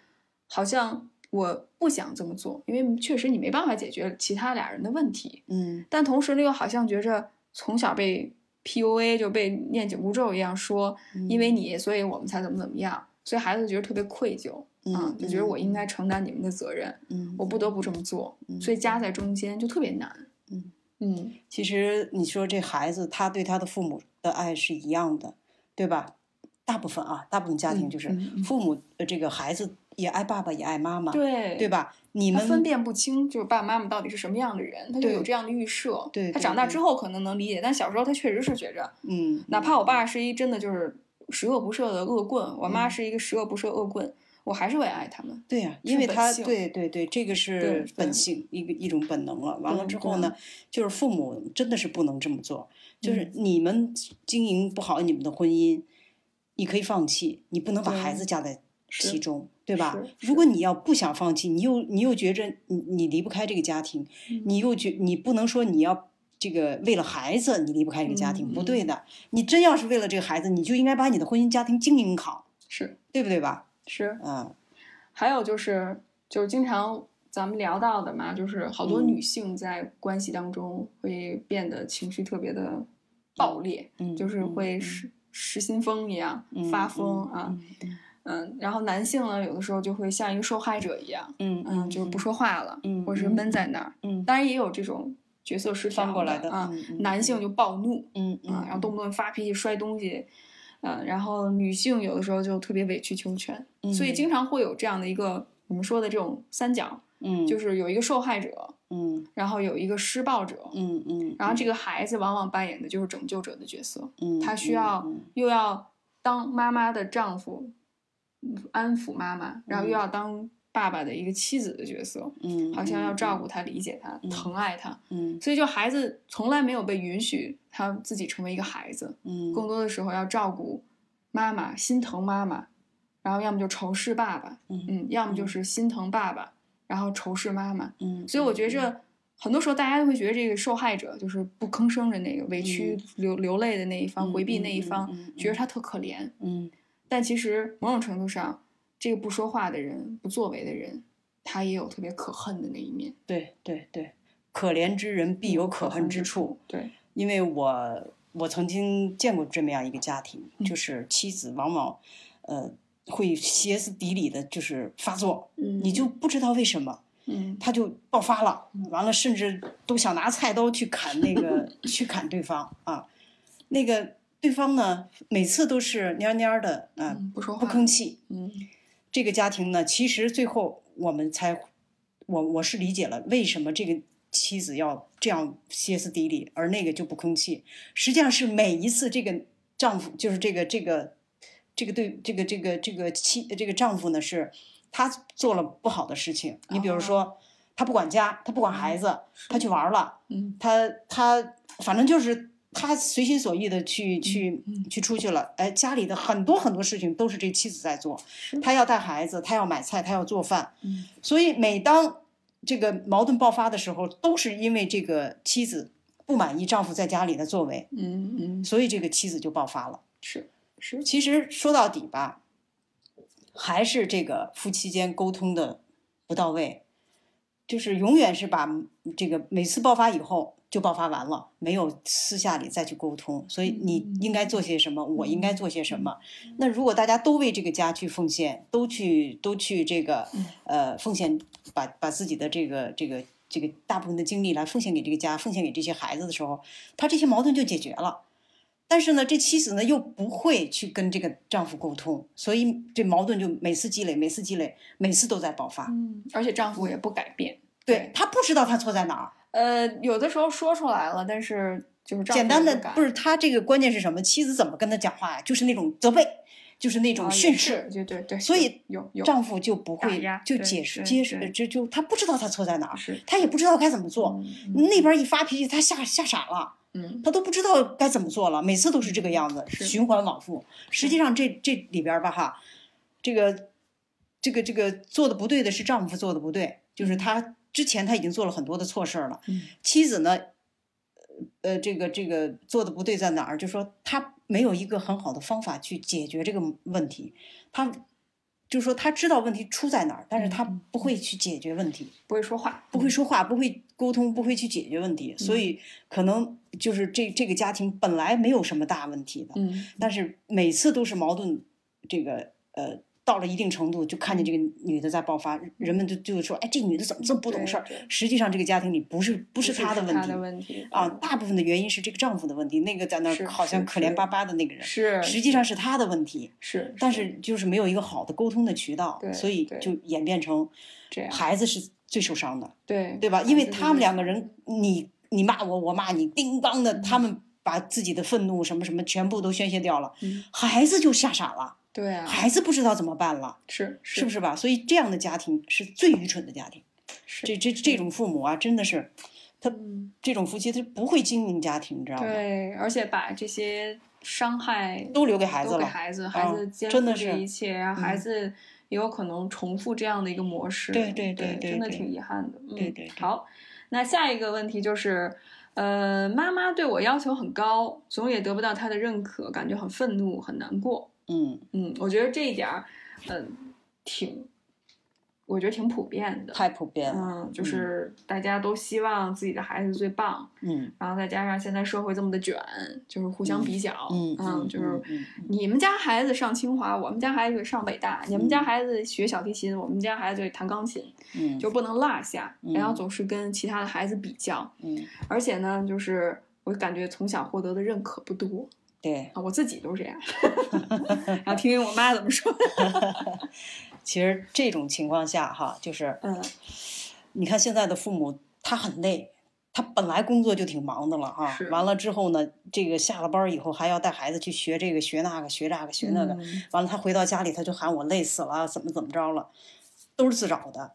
好像我不想这么做，因为确实你没办法解决其他俩人的问题，嗯。但同时呢，又好像觉着从小被 PUA 就被念紧箍咒一样说，因为你，所以我们才怎么怎么样，所以孩子觉得特别愧疚，嗯啊，就觉得我应该承担你们的责任，嗯，我不得不这么做，嗯。所以夹在中间就特别难。嗯。嗯。其实你说这孩子他对他的父母的爱是一样的，对吧？大部分啊，大部分家庭就是父母呃这个孩子也爱爸爸也爱妈妈，对对吧？你们分辨不清，就是爸爸妈妈到底是什么样的人，他就有这样的预设。对对他长大之后可能能理解，但小时候他确实是觉着，嗯，哪怕我爸是一真的就是十恶不赦的恶棍，我妈嗯是一个十恶不赦恶棍，我还是会爱他们。对呀、是因为他对对对，这个是本性，一个一种本能了。完了之后呢，就是父母真的是不能这么做，就是嗯你们经营不好你们的婚姻，你可以放弃，你不能把孩子架在是其中，对吧？如果你要不想放弃，你又你又觉着你你离不开这个家庭，嗯你又觉你不能说你要。这个为了孩子，你离不开这个家庭，嗯不对的。你真要是为了这个孩子，你就应该把你的婚姻家庭经营好，是对不对吧？是，嗯，还有就是就是经常咱们聊到的嘛，就是好多嗯女性在关系当中会变得情绪特别的爆裂，嗯就是会失失心疯一样、嗯发疯啊，嗯嗯，然后男性呢，有的时候就会像一个受害者一样，嗯嗯，就是不说话了，嗯或者是嗯闷在那儿。嗯当然也有这种角色失调翻过来的啊，嗯嗯男性就暴怒，嗯啊，然后动不动发脾气、摔东西，嗯，然后女性有的时候就特别委曲求全，所以嗯经常会有这样的一个我们说的这种三角，嗯就是有一个受害者，嗯然后有一个施暴者，嗯嗯，然后这个孩子往往扮演的就是拯救者的角色，嗯他需要嗯又要当妈妈的丈夫，嗯安抚妈妈，然后又要当爸爸的一个妻子的角色，嗯，好像要照顾他、理解他、嗯疼爱他，嗯所以就孩子从来没有被允许他自己成为一个孩子，嗯更多的时候要照顾妈妈，心疼妈妈，然后要么就仇视爸爸，嗯嗯，要么就是心疼爸爸，然后仇视妈妈。嗯，所以我觉着很多时候大家都会觉得这个受害者就是不吭声的那个，委屈流流泪的那一方，嗯回避那一嗯方觉得他特可怜。嗯但其实某种程度上，这个不说话的人、不作为的人，他也有特别可恨的那一面。对对对，可怜之人必有可恨之处。对，因为我我曾经见过这么样一个家庭，嗯就是妻子往往呃会歇斯底里的，就是发作，嗯你就不知道为什么。嗯他就爆发了，完了，甚至都想拿菜刀去砍那个去砍对方啊，那个对方呢，每次都是蔫蔫的，啊，嗯不说不，吭气。嗯这个家庭呢，其实最后我们才，我我是理解了为什么这个妻子要这样歇斯底里，而那个就不吭气。实际上是每一次这个丈夫，就是这个这个这个对这个这个这个妻这个丈夫呢，是他做了不好的事情。你比如说，他不管家，他不管孩子，他去玩了，嗯他他反正就是他随心所欲的去去嗯。去出去了，哎，家里的很多很多事情都是这妻子在做，他要带孩子，他要买菜，他要做饭，嗯。所以每当这个矛盾爆发的时候，都是因为这个妻子不满意丈夫在家里的作为，嗯嗯，所以这个妻子就爆发了。是是，其实说到底吧，还是这个夫妻间沟通的不到位，就是永远是把这个每次爆发以后就爆发完了，没有私下里再去沟通。所以你应该做些什么，我应该做些什么。那如果大家都为这个家去奉献，都去都去这个呃奉献，把把自己的这个这个这个大部分的精力来奉献给这个家，奉献给这些孩子的时候，他这些矛盾就解决了。但是呢，这妻子呢又不会去跟这个丈夫沟通，所以这矛盾就每次积累，每次积累，每次都在爆发。嗯，而且丈夫也不改变。对他不知道他错在哪儿，呃，有的时候说出来了，但是就是简单的不是他这个关键是什么？妻子怎么跟他讲话呀？就是那种责备，就是那种训斥，对对对，所以丈夫就不会就解释对接受，就就他不知道他错在哪儿，他也不知道该怎么做。嗯那边一发脾气，他吓吓傻了，嗯他都不知道该怎么做了，每次都是这个样子，循环往复。实际上这这里边吧哈，这个这个这个做的不对的是丈夫做的不对，就是他之前他已经做了很多的错事儿了，嗯。妻子呢，呃，这个这个做的不对在哪儿？就说他没有一个很好的方法去解决这个问题，他就是说他知道问题出在哪儿，但是他嗯不会去解决问题。不会说话，不会说话，不会沟通，不会去解决问题，所以可能就是这这个家庭本来没有什么大问题的，嗯。但是每次都是矛盾，这个呃到了一定程度，就看见这个女的在爆发，人们就就说，哎，这女的怎么这么不懂事？实际上这个家庭里不是不不是她的问题的问题啊，大部分的原因是这个丈夫的问题，那个在那儿好像可怜巴巴的那个人，是实际上是她的问题。是，但是就是没有一个好的沟通的渠道对，所以就演变成这样孩子是最受伤的。对对吧？因为他们两个人，你你骂我，我骂你，叮当的，他们把自己的愤怒什么什么全部都宣泄掉了，嗯孩子就吓傻了，对啊，孩子不知道怎么办了，是是不是吧？所以这样的家庭是最愚蠢的家庭。是这这这种父母啊，真的是，他嗯这种夫妻他不会经营家庭，你知道吗？对，而且把这些伤害都留给孩子都给了。孩子，啊孩子肩真的是一切，然后孩嗯子也有可能重复这样的一个模式。对对对真的挺遗憾的。嗯、对对对好，那下一个问题就是，呃，妈妈对我要求很高，总也得不到她的认可，感觉很愤怒，很难过。嗯。嗯，我觉得这一点儿，嗯、挺我觉得挺普遍的，太普遍了。嗯，就是大家都希望自己的孩子最棒，嗯，然后再加上现在社会这么的卷，就是互相比较，嗯嗯，就是你们家孩子上清华，我们家孩子上北大，你们家孩子学小提琴，我们家孩子弹钢琴，嗯，就不能落下，然后总是跟其他的孩子比较，嗯，而且呢，就是我感觉从小获得的认可不多。对啊，我自己都是这样，<laughs> 然后听听我妈怎么说。<laughs> 其实这种情况下哈，就是嗯，你看现在的父母他很累，他本来工作就挺忙的了哈，完了之后呢，这个下了班以后还要带孩子去学这个学那个学那个学那个，完了他回到家里他就喊我累死了，怎么怎么着了，都是自找的，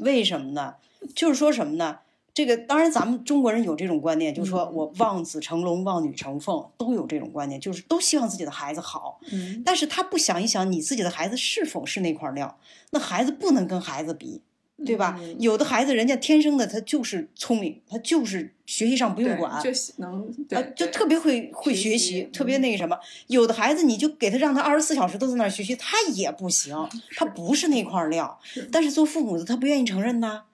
为什么呢？就是说什么呢？这个当然，咱们中国人有这种观念，就是说我望子成龙、望女成凤，都有这种观念，就是都希望自己的孩子好。嗯，但是他不想一想，你自己的孩子是否是那块料？那孩子不能跟孩子比，对吧？有的孩子人家天生的他就是聪明，他就是学习上不用管，就能啊，就特别会会学习，特别那个什么。有的孩子你就给他让他二十四小时都在那儿学习，他也不行，他不是那块料。但是做父母的他不愿意承认呐。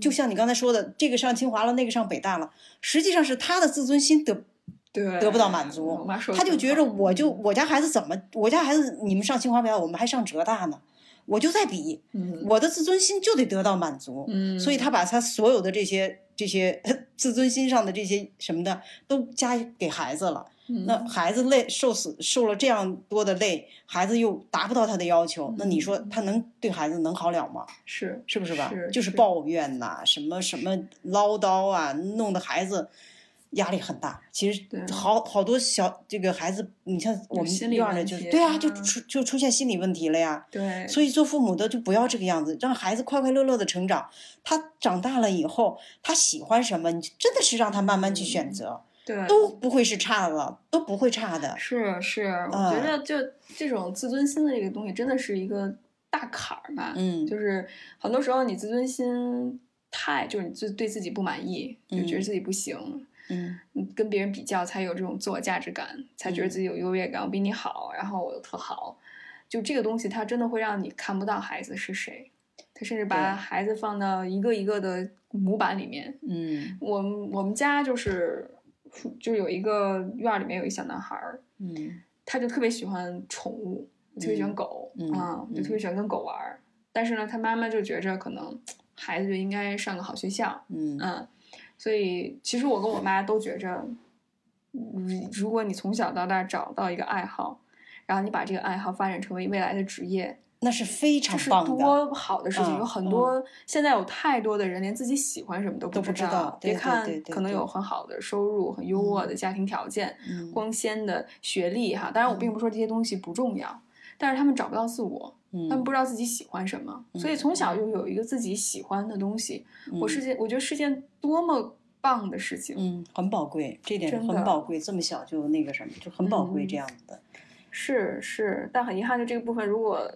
就像你刚才说的，这个上清华了，那个上北大了，实际上是他的自尊心得得不到满足，他就觉着我就我家孩子怎么，我家孩子你们上清华北大，我们还上浙大呢，我就在比，我的自尊心就得得到满足，嗯。所以他把他所有的这些这些 <laughs> 自尊心上的这些什么的都加给孩子了。那孩子累受死受了这样多的累，孩子又达不到他的要求，那你说他能对孩子能好了吗？是是不是吧？是就是抱怨呐，什么什么唠叨啊，弄得孩子压力很大。其实好好多小这个孩子，你像我们院的，就是对啊，就出就出现心理问题了呀。对，所以做父母的就不要这个样子，让孩子快快乐乐的成长。他长大了以后，他喜欢什么，你真的是让他慢慢去选择。对，都不会是差的，都不会差的。是是，我觉得就这种自尊心的这个东西，真的是一个大坎儿吧。嗯，就是很多时候你自尊心太，就是你自对自己不满意，就觉得自己不行。嗯，跟别人比较才有这种自我价值感，才觉得自己有优越感，我比你好，然后我又特好。就这个东西，它真的会让你看不到孩子是谁，他甚至把孩子放到一个一个的模板里面。嗯，我我们家就是。就有一个院里面有一小男孩儿，嗯，他就特别喜欢宠物，特别喜欢狗啊，就特别喜欢跟狗玩儿。但是呢，他妈妈就觉着可能孩子就应该上个好学校，嗯嗯，所以其实我跟我妈都觉着，如果你从小到大找到一个爱好，然后你把这个爱好发展成为未来的职业。那是非常棒的，多好的事情！有很多现在有太多的人连自己喜欢什么都不知道。别看可能有很好的收入、很优渥的家庭条件、光鲜的学历哈。当然，我并不说这些东西不重要，但是他们找不到自我，他们不知道自己喜欢什么，所以从小就有一个自己喜欢的东西。我是件，我觉得是件多么棒的事情。嗯，很宝贵，这点很宝贵。这么小就那个什么，就很宝贵这样子的。是是，但很遗憾的这个部分，如果。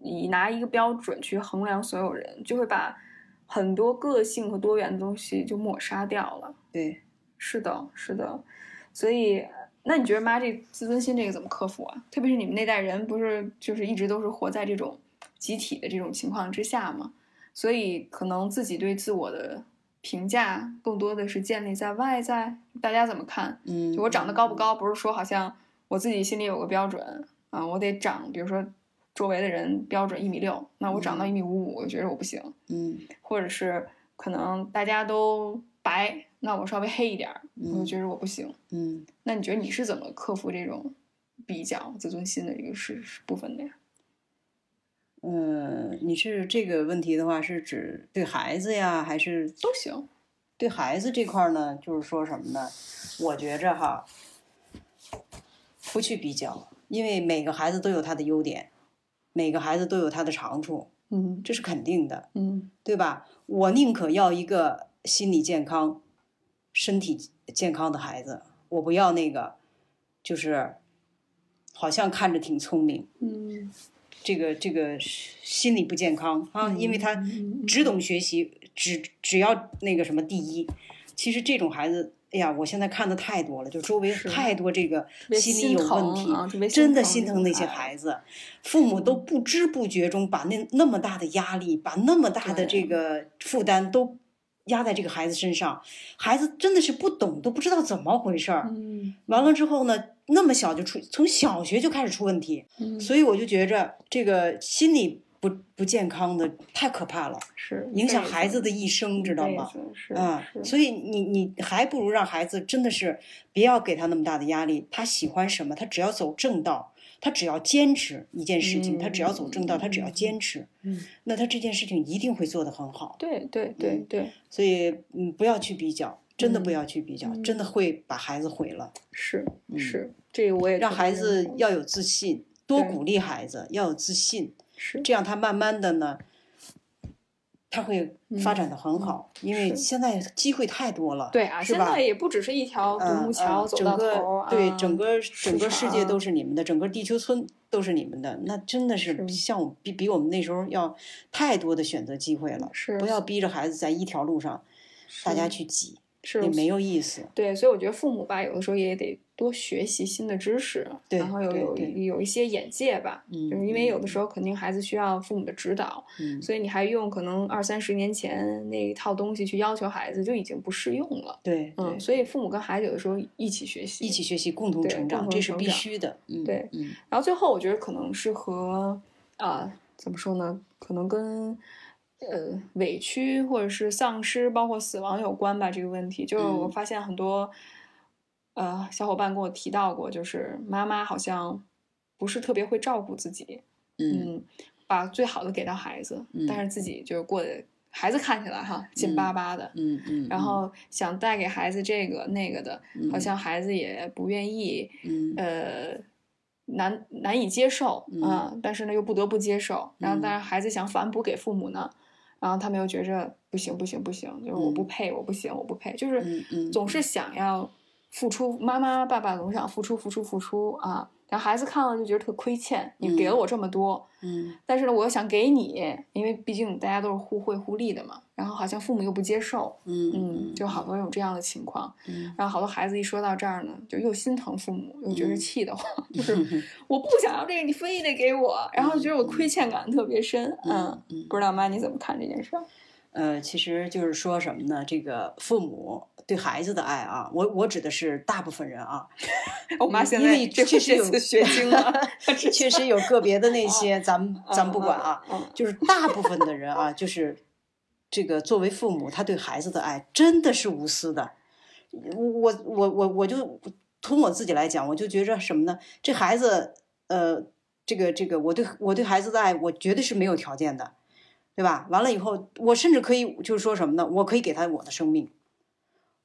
你拿一个标准去衡量所有人，就会把很多个性和多元的东西就抹杀掉了。对，是的，是的。所以，那你觉得妈这自尊心这个怎么克服啊？特别是你们那代人，不是就是一直都是活在这种集体的这种情况之下吗？所以，可能自己对自我的评价更多的是建立在外在，大家怎么看？嗯，就我长得高不高，不是说好像我自己心里有个标准啊，我得长，比如说。周围的人标准一米六，那我长到一米五五，我觉得我不行。嗯，或者是可能大家都白，那我稍微黑一点，我就觉得我不行。嗯，那你觉得你是怎么克服这种比较自尊心的一个是部分的呀？嗯，你是这个问题的话，是指对孩子呀，还是都行？对孩子这块呢，就是说什么呢？我觉着哈，不去比较，因为每个孩子都有他的优点。每个孩子都有他的长处，嗯，这是肯定的，嗯，对吧？我宁可要一个心理健康、身体健康的孩子，我不要那个，就是好像看着挺聪明，嗯，这个这个心理不健康啊，因为他只懂学习，只只要那个什么第一，其实这种孩子哎呀，我现在看的太多了，就周围太多这个心理有问题，真的心疼那些孩孩子，父母都不知不觉中把那那么大的压力，把那么大的这个负担都压在这个孩子身上，孩子真的是不懂，都不知道怎么回事儿。嗯。完了之后呢，那么小就出，从小学就开始出问题，嗯，所以我就觉着这个心理不不健康的太可怕了，是影响孩子的一生，知道吗？是啊，所以你你还不如让孩子真的是不要给他那么大的压力，他喜欢什么，他只要走正道，他只要坚持一件事情，他只要走正道，他只要坚持，嗯，那他这件事情一定会做得很好。对对对嗯对，所以嗯，不要去比较，真的不嗯要去比较，真的会把孩子毁了。是嗯是，这个我也让孩子要有自信，多鼓励孩子要有自信，是。这样他慢慢的呢，他会发嗯展的很好，因为现在机会太多了，对啊，现在？也不只是一条独嗯木桥走到嗯整个头，对啊整个整个世界都是你们的，整个地球村都是你们的，那真的是是。像我比比我们那时候要太多的选择机会了，是。不要逼着孩子在一条路上大家去挤，是也没有意思。对，所以我觉得父母吧，有的时候也得多学习新的知识，然后有有有一些眼界吧，嗯就是因为有的时候肯定孩子需要父母的指导，嗯，所以你还用可能二三十年前那一套东西去要求孩子，就已经不适用了。对对嗯，，所以父母跟孩子有的时候一起学习，一起学习，共同成长，这是必须的。嗯，对嗯然后最后我觉得可能是和啊、怎么说呢？可能跟呃委屈或者是丧失，包括死亡有关吧。这个问题，就是我嗯。发现很多、呃小伙伴跟我提到过，就是妈妈好像不是特别会照顾自己，嗯。嗯，把最好的给到孩子，但是自己就是过得孩子看起来哈紧巴巴的。嗯嗯，然后想带给孩子这个那个的，好嗯。像孩子也不愿意，嗯。呃，难难以接受啊、但是呢又不得不接受。然后，嗯。但是孩子想反哺给父母呢，然后他们又觉着不行不行不行，就是我不嗯。配，我不行，我不配，就是总是想要付出，妈妈爸爸总想付出付出付出啊。然后孩子看了就觉得特亏欠，你给了我这么多，嗯但是呢，我又想给你，因为毕竟大家都是互惠互利的嘛。然后好像父母又不接受，嗯嗯，就好多有这样的情况。嗯然后好多孩子一说到这儿呢，就又心疼父母，又觉得嗯气得慌，<laughs> 就是 <laughs> 我不想要这个，你非得给我，然后觉得我亏欠感特别深。嗯，嗯不知道妈你怎么看这件事儿？呃，其实就是说什么呢？这个父母对孩子的爱啊，我我指的是大部分人啊，<laughs> 我妈现因为在这确实有学精了，<laughs> 确实有个别的那些，咱们咱们不管啊，就是大部分的人啊，就是这个作为父母，他对孩子的爱真的是无私的。我我我我就从我自己来讲，我就觉着什么呢？这孩子，呃，这个这个，我对我对孩子的爱，我绝对是没有条件的，对吧？完了以后，我甚至可以就是说什么呢？我可以给他我的生命，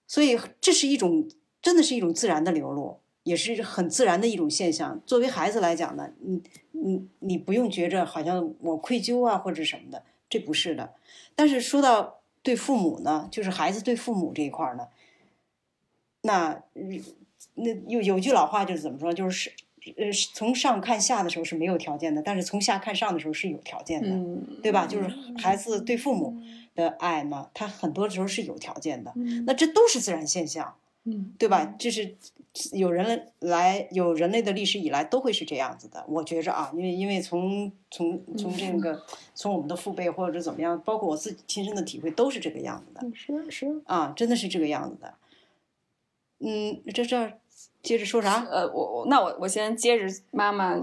所以这是一种真的是一种自然的流露，也是很自然的一种现象。作为孩子来讲呢，你你你不用觉着好像我愧疚啊或者什么的，这不是的。但是说到对父母呢，就是孩子对父母这一块呢，那嗯那有有句老话就是怎么说，就是呃从上看下的时候是没有条件的，但是从下看上的时候是有条件的，嗯，对吧？就是孩子对父母的爱呢，它很多时候是有条件的，嗯，那这都是自然现象。嗯，对吧？这是有人来有人类的历史以来都会是这样子的。我觉着啊，因为因为从从从这个从我们的父辈或者怎么样，包括我自己亲身的体会，都是这个样子的嗯是是。啊，真的是这个样子的。嗯，这这儿接着说啥？呃，我我那我我先接着妈妈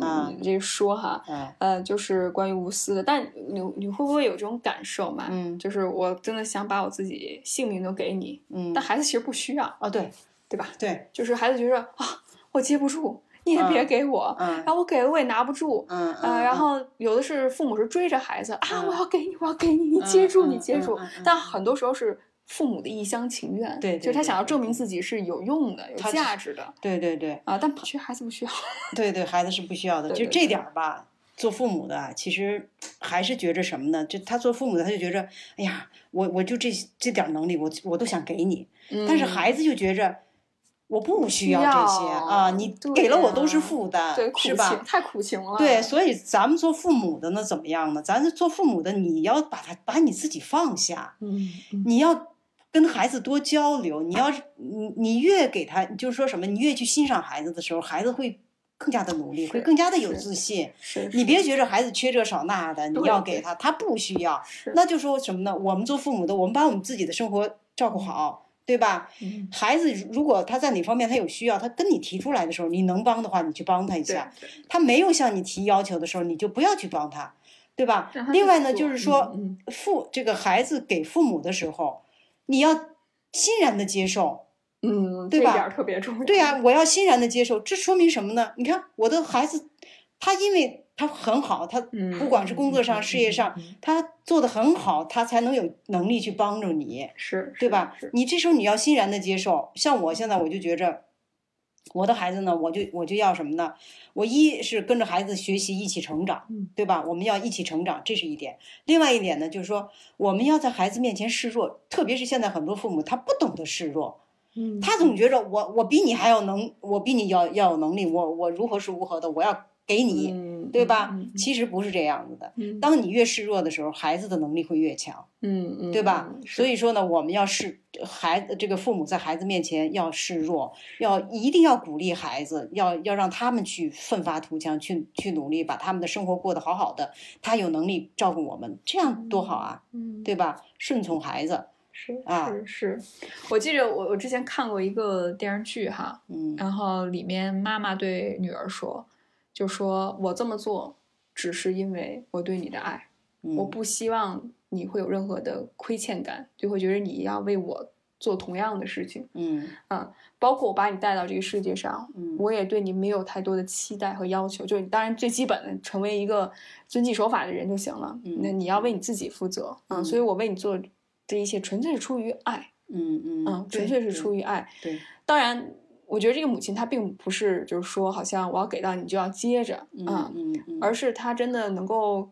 这说哈，嗯，呃，就是关于无私的，但你你会不会有这种感受嘛？嗯就是我真的想把我自己性命都给你，嗯但孩子其实不需要，啊，对对吧？对，就是孩子觉得啊，我接不住，你也别嗯给我，嗯然后我给了我也拿不住。嗯呃，然后有的是父母是追着孩子啊，我要给你，我要给你，你接住，嗯你接住嗯嗯嗯。但很多时候是父母的一厢情愿，对对就是他想要证明自己是有用的、有价值的对对对啊，但其实孩子不需要。<laughs> 对对，孩子是不需要的。就这点儿吧，做父母的啊其实还是觉着什么呢？就他做父母的，他就觉着，哎呀，我我就这这点能力，我我都想给你。但是嗯孩子就觉着我不需需要这些要啊，你给了我都是负担对，，苦情是吧？太苦情了。对，所以咱们做父母的呢，怎么样呢？咱是做父母的，你要把他把你自己放下，嗯，嗯你要跟孩子多交流。你要是你你越给他，就是说什么，你越去欣赏孩子的时候，孩子会更加的努力，会更加的有自信。是你别觉着孩子缺这少那的，你要给他，他不需要。那就说什么呢？我们做父母的，我们把我们自己的生活照顾好，对吧？嗯孩子如果他在哪方面他有需要，他跟你提出来的时候，你能帮的话，你去帮他一下。他没有向你提要求的时候，你就不要去帮他，对吧？另外呢，就是说嗯父这个孩子给父母的时候，你要欣然的接受。嗯，对吧这点特别重要。对呀、我要欣然的接受，这说明什么呢？你看我的孩子，他因为他很好，他嗯不管是工作上、事业上他做的很好，他才能有能力去帮助你。是，对吧？你这时候你要欣然的接受。像我现在我就觉着，我的孩子呢，我就我就要什么呢？我一是跟着孩子学习，一起成长嗯，对吧？我们要一起成长，这是一点。另外一点呢，就是说我们要在孩子面前示弱，特别是现在很多父母他不懂得示弱，嗯，他总觉着我我比你还要能，我比你要要有能力，我我如何是如何的，我要给你，嗯对吧？嗯其实不是这样子的。嗯当你越示弱的时候，孩子的能力会越强。嗯嗯，对吧？嗯所以说呢，我们要示孩子这个父母在孩子面前要示弱，要一定要鼓励孩子，要要让他们去奋发图强，去去努力，把他们的生活过得好好的。他有能力照顾我们，这样多好啊，嗯，对吧？顺从孩子，是啊是是，我记着我我之前看过一个电视剧哈，嗯然后里面妈妈对女儿说，就说我这么做只是因为我对你的爱，我嗯不希望你会有任何的亏欠感，就会觉得你要为我做同样的事情。嗯包括我把你带到这个世界上，嗯我也对你没有太多的期待和要求，就你当然最基本的成为一个遵纪守法的人就行了。嗯那你要为你自己负责，嗯所以我为你做这一切纯粹是出于爱，嗯嗯嗯，纯粹是出于爱。对，当然，我觉得这个母亲她并不是就是说好像我要给到你就要接着，嗯啊嗯嗯，而是她真的能够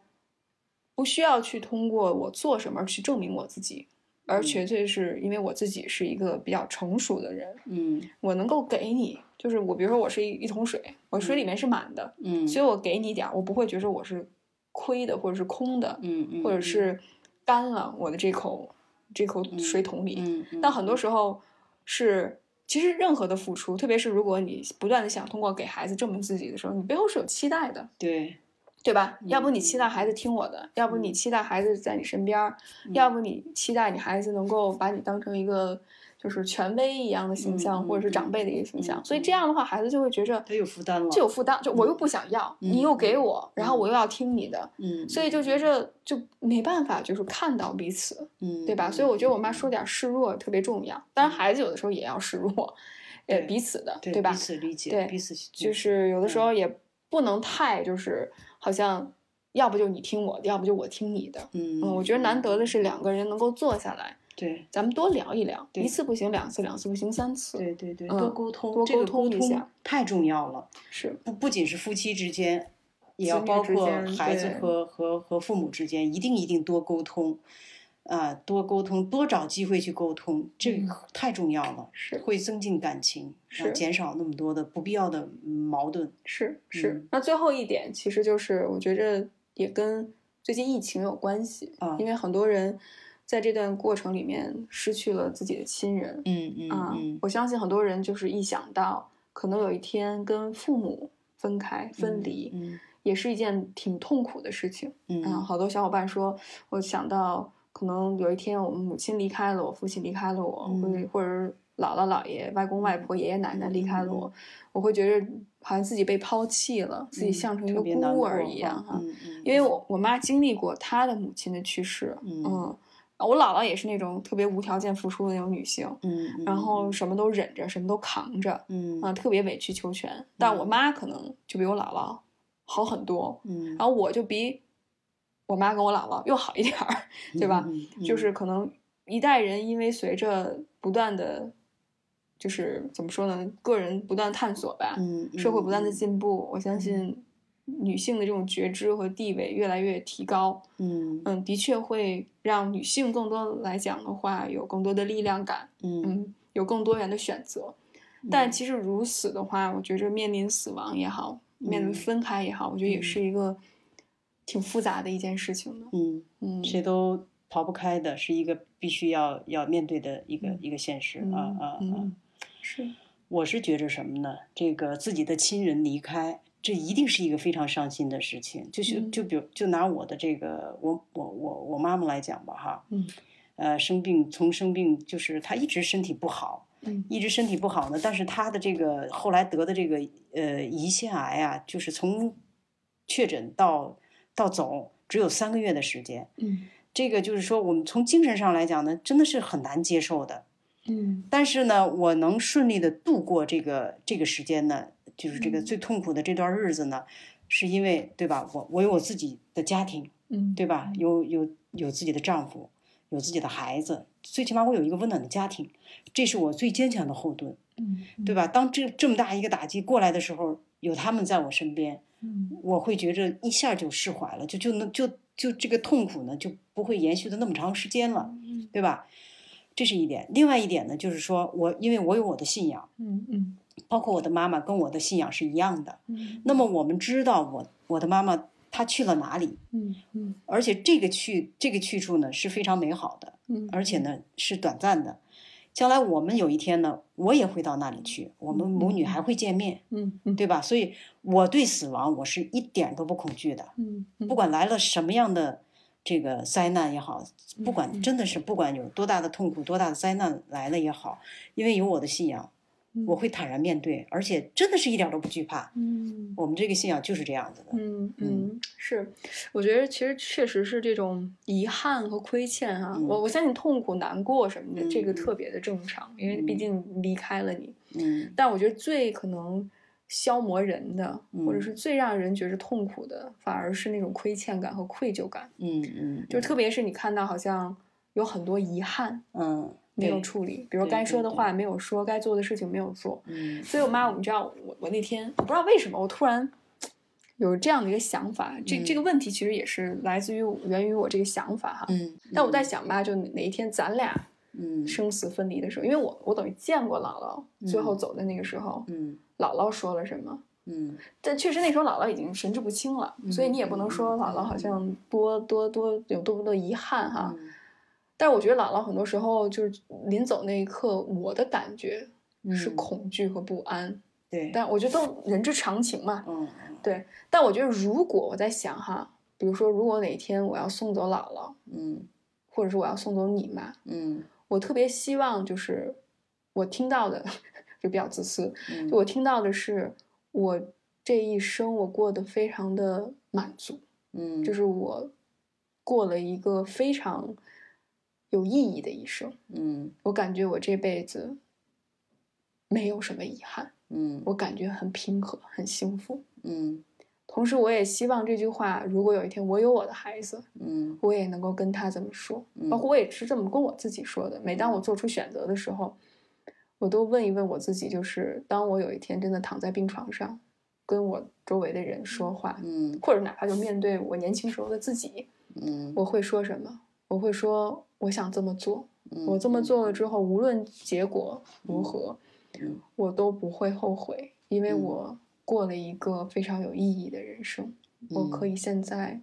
不需要去通过我做什么去证明我自己，而嗯。纯粹是因为我自己是一个比较成熟的人，嗯。我能够给你，就是我比如说我是一一桶水，我水里面是满的，嗯，所以我给你点儿，我不会觉得我是亏的或者是空的，嗯嗯，或者是。干了我的这口这口水桶里。嗯，嗯。但很多时候是，其实任何的付出，特别是如果你不断的想通过给孩子证明自己的时候，你背后是有期待的，对，对吧？要不你嗯期待孩子听我的，要不你嗯。期待孩子在你身边要不你期待你孩子能够把你当成一个就是权威一样的形象，嗯或者是嗯长辈的一个形象。嗯所以这样的话，孩子就会觉着他有负担了，就有负担，就我又不想要，你又给我，然后我又要听你的，嗯，所以就觉着就没办法，就是看到彼此。嗯，对吧？所以我觉得我妈说点示弱特别重要。当然，孩子有的时候也要示弱，呃，彼此的，对吧彼？此理解，对彼此就是有的时候也不能太就是好像，要不就你听我的，要不就我听你的。嗯嗯，我觉得难得的是两个人能够坐下来，对。咱们多聊一聊，对一次不行，两次，两次不行，三次，对对对，嗯多沟通，多沟通一下太重要了。是不不仅是夫妻之间，也要包括孩子和和和父母之间，一定一定多沟通，啊，多沟通，多找机会去沟通，这嗯个太重要了，是会增进感情，啊是减少那么多的不必要的嗯矛盾。是是嗯。那最后一点，其实就是我觉着也跟最近疫情有关系，啊因为很多人在这段过程里面失去了自己的亲人，嗯嗯啊，嗯。我相信很多人就是一想到可能有一天跟父母分开、分离，嗯。也是一件挺痛苦的事情。嗯。啊，好多小伙伴说，我想到可能有一天我们母亲离开了我，父亲离开了我，会或者姥姥姥爷、外公外婆、爷爷奶奶离开了我，嗯我会觉得好像自己被抛弃了，自己嗯像成一个孤儿一样哈。嗯嗯，因为我我妈经历过她的母亲的去世，嗯嗯，我姥姥也是那种特别无条件付出的那种女性，嗯嗯然后什么都忍着，什么都扛着，嗯啊，特别委曲求全。但我妈可能就比我姥姥好很多，嗯，然后我就比我妈跟我姥姥又好一点儿，对吧？嗯嗯？就是。可能一代人因为随着不断的，就是怎么说呢，个人不断探索吧，嗯社会不断的嗯。进步，我相信女性的这种觉知和地位越来越提高。嗯嗯，的确会让女性更多来讲的话，有更多的力量感，嗯嗯，有更多元的选择。但其实如此的话，我觉着面临死亡也好，面临嗯分开也好，我觉得也嗯是一个挺复杂的一件事情的。嗯，嗯，谁都逃不开的，是一个必须要要面对的一个一个现实啊啊啊！是，我是觉着什么呢？这个自己的亲人离开，这一定是一个非常伤心的事情。就是就比如就拿我的这个我我我我妈妈来讲吧，哈，嗯，呃，生病从生病就是她一直身体不好。嗯一直身体不好呢，但是她的这个后来得的这个呃胰腺癌啊，就是从确诊到到走只有三个月的时间。嗯，这个就是说我们从精神上来讲呢，真的是很难接受的。嗯，但是呢，我能顺利的度过这个这个时间呢，就是这个最痛苦的这段日子呢，是因为对吧？我我有我自己的家庭，嗯，对吧？有有有自己的丈夫，有自己的孩子，最起码我有一个温暖的家庭。这是我最坚强的后盾，嗯，对吧？当这这么大一个打击过来的时候，有他们在我身边，嗯，我会觉着一下就释怀了，就就能就就这个痛苦呢就不会延续的那么长时间了，对吧？这是一点。另外一点呢，就是说我因为我有我的信仰，嗯嗯，包括我的妈妈跟我的信仰是一样的，嗯，那么我们知道我我的妈妈她去了哪里，嗯嗯，而且这个去这个去处呢是非常美好的，嗯，而且呢是短暂的。将来我们有一天呢，我也会到那里去，我们母女还会见面，嗯嗯，对吧？所以我对死亡我是一点都不恐惧的，嗯，不管来了什么样的这个灾难也好，不管真的是不管有多大的痛苦、多大的灾难来了也好，因为有我的信仰。我会坦然面对，而且真的是一点都不惧怕。嗯，我们这个信仰就是这样子的。嗯嗯，是，我觉得其实确实是这种遗憾和亏欠哈。我我相信痛苦、难过什么的，这个特别的正常，因为毕竟离开了你。嗯。但我觉得最可能消磨人的，或者是最让人觉得痛苦的，反而是那种亏欠感和愧疚感。嗯嗯。就特别是你看到好像有很多遗憾。嗯。没有处理，比如该说的话没有说，该做的事情没有做。嗯，所以我妈，你知道，我我那天我不知道为什么，我突然有这样的一个想法。这这个问题其实也是来自于源于我这个想法哈。嗯。但我在想吧，就哪一天咱俩嗯生死分离的时候，因为我我等于见过姥姥最后走的那个时候，嗯，姥姥说了什么？嗯。但确实那时候姥姥已经神志不清了，所以你也不能说姥姥好像多多多有多么多遗憾哈。但是我觉得姥姥很多时候就是临走那一刻，我的感觉是恐惧和不安。对，但我觉得都人之常情嘛。嗯，对。但我觉得如果我在想哈，比如说如果哪天我要送走姥姥，嗯，或者是我要送走你妈，嗯，我特别希望就是我听到的 <laughs> 就比较自私，嗯就我听到的是我这一生我过得非常的满足，嗯，就是我过了一个非常。有意义的一生，嗯，我感觉我这辈子没有什么遗憾，嗯，我感觉很平和，很幸福，嗯，同时我也希望这句话，如果有一天我有我的孩子，嗯，我也能够跟他这么说，包括我也是这么跟我自己说的。每当我做出选择的时候，我都问一问我自己，就是当我有一天真的躺在病床上，跟我周围的人说话，嗯，或者哪怕就面对我年轻时候的自己，嗯，我会说什么？我会说。我想这么做，嗯我这么做了之后，无论结果如何，嗯我都不会后悔，因为我过了一个非常有意义的人生。我可以现在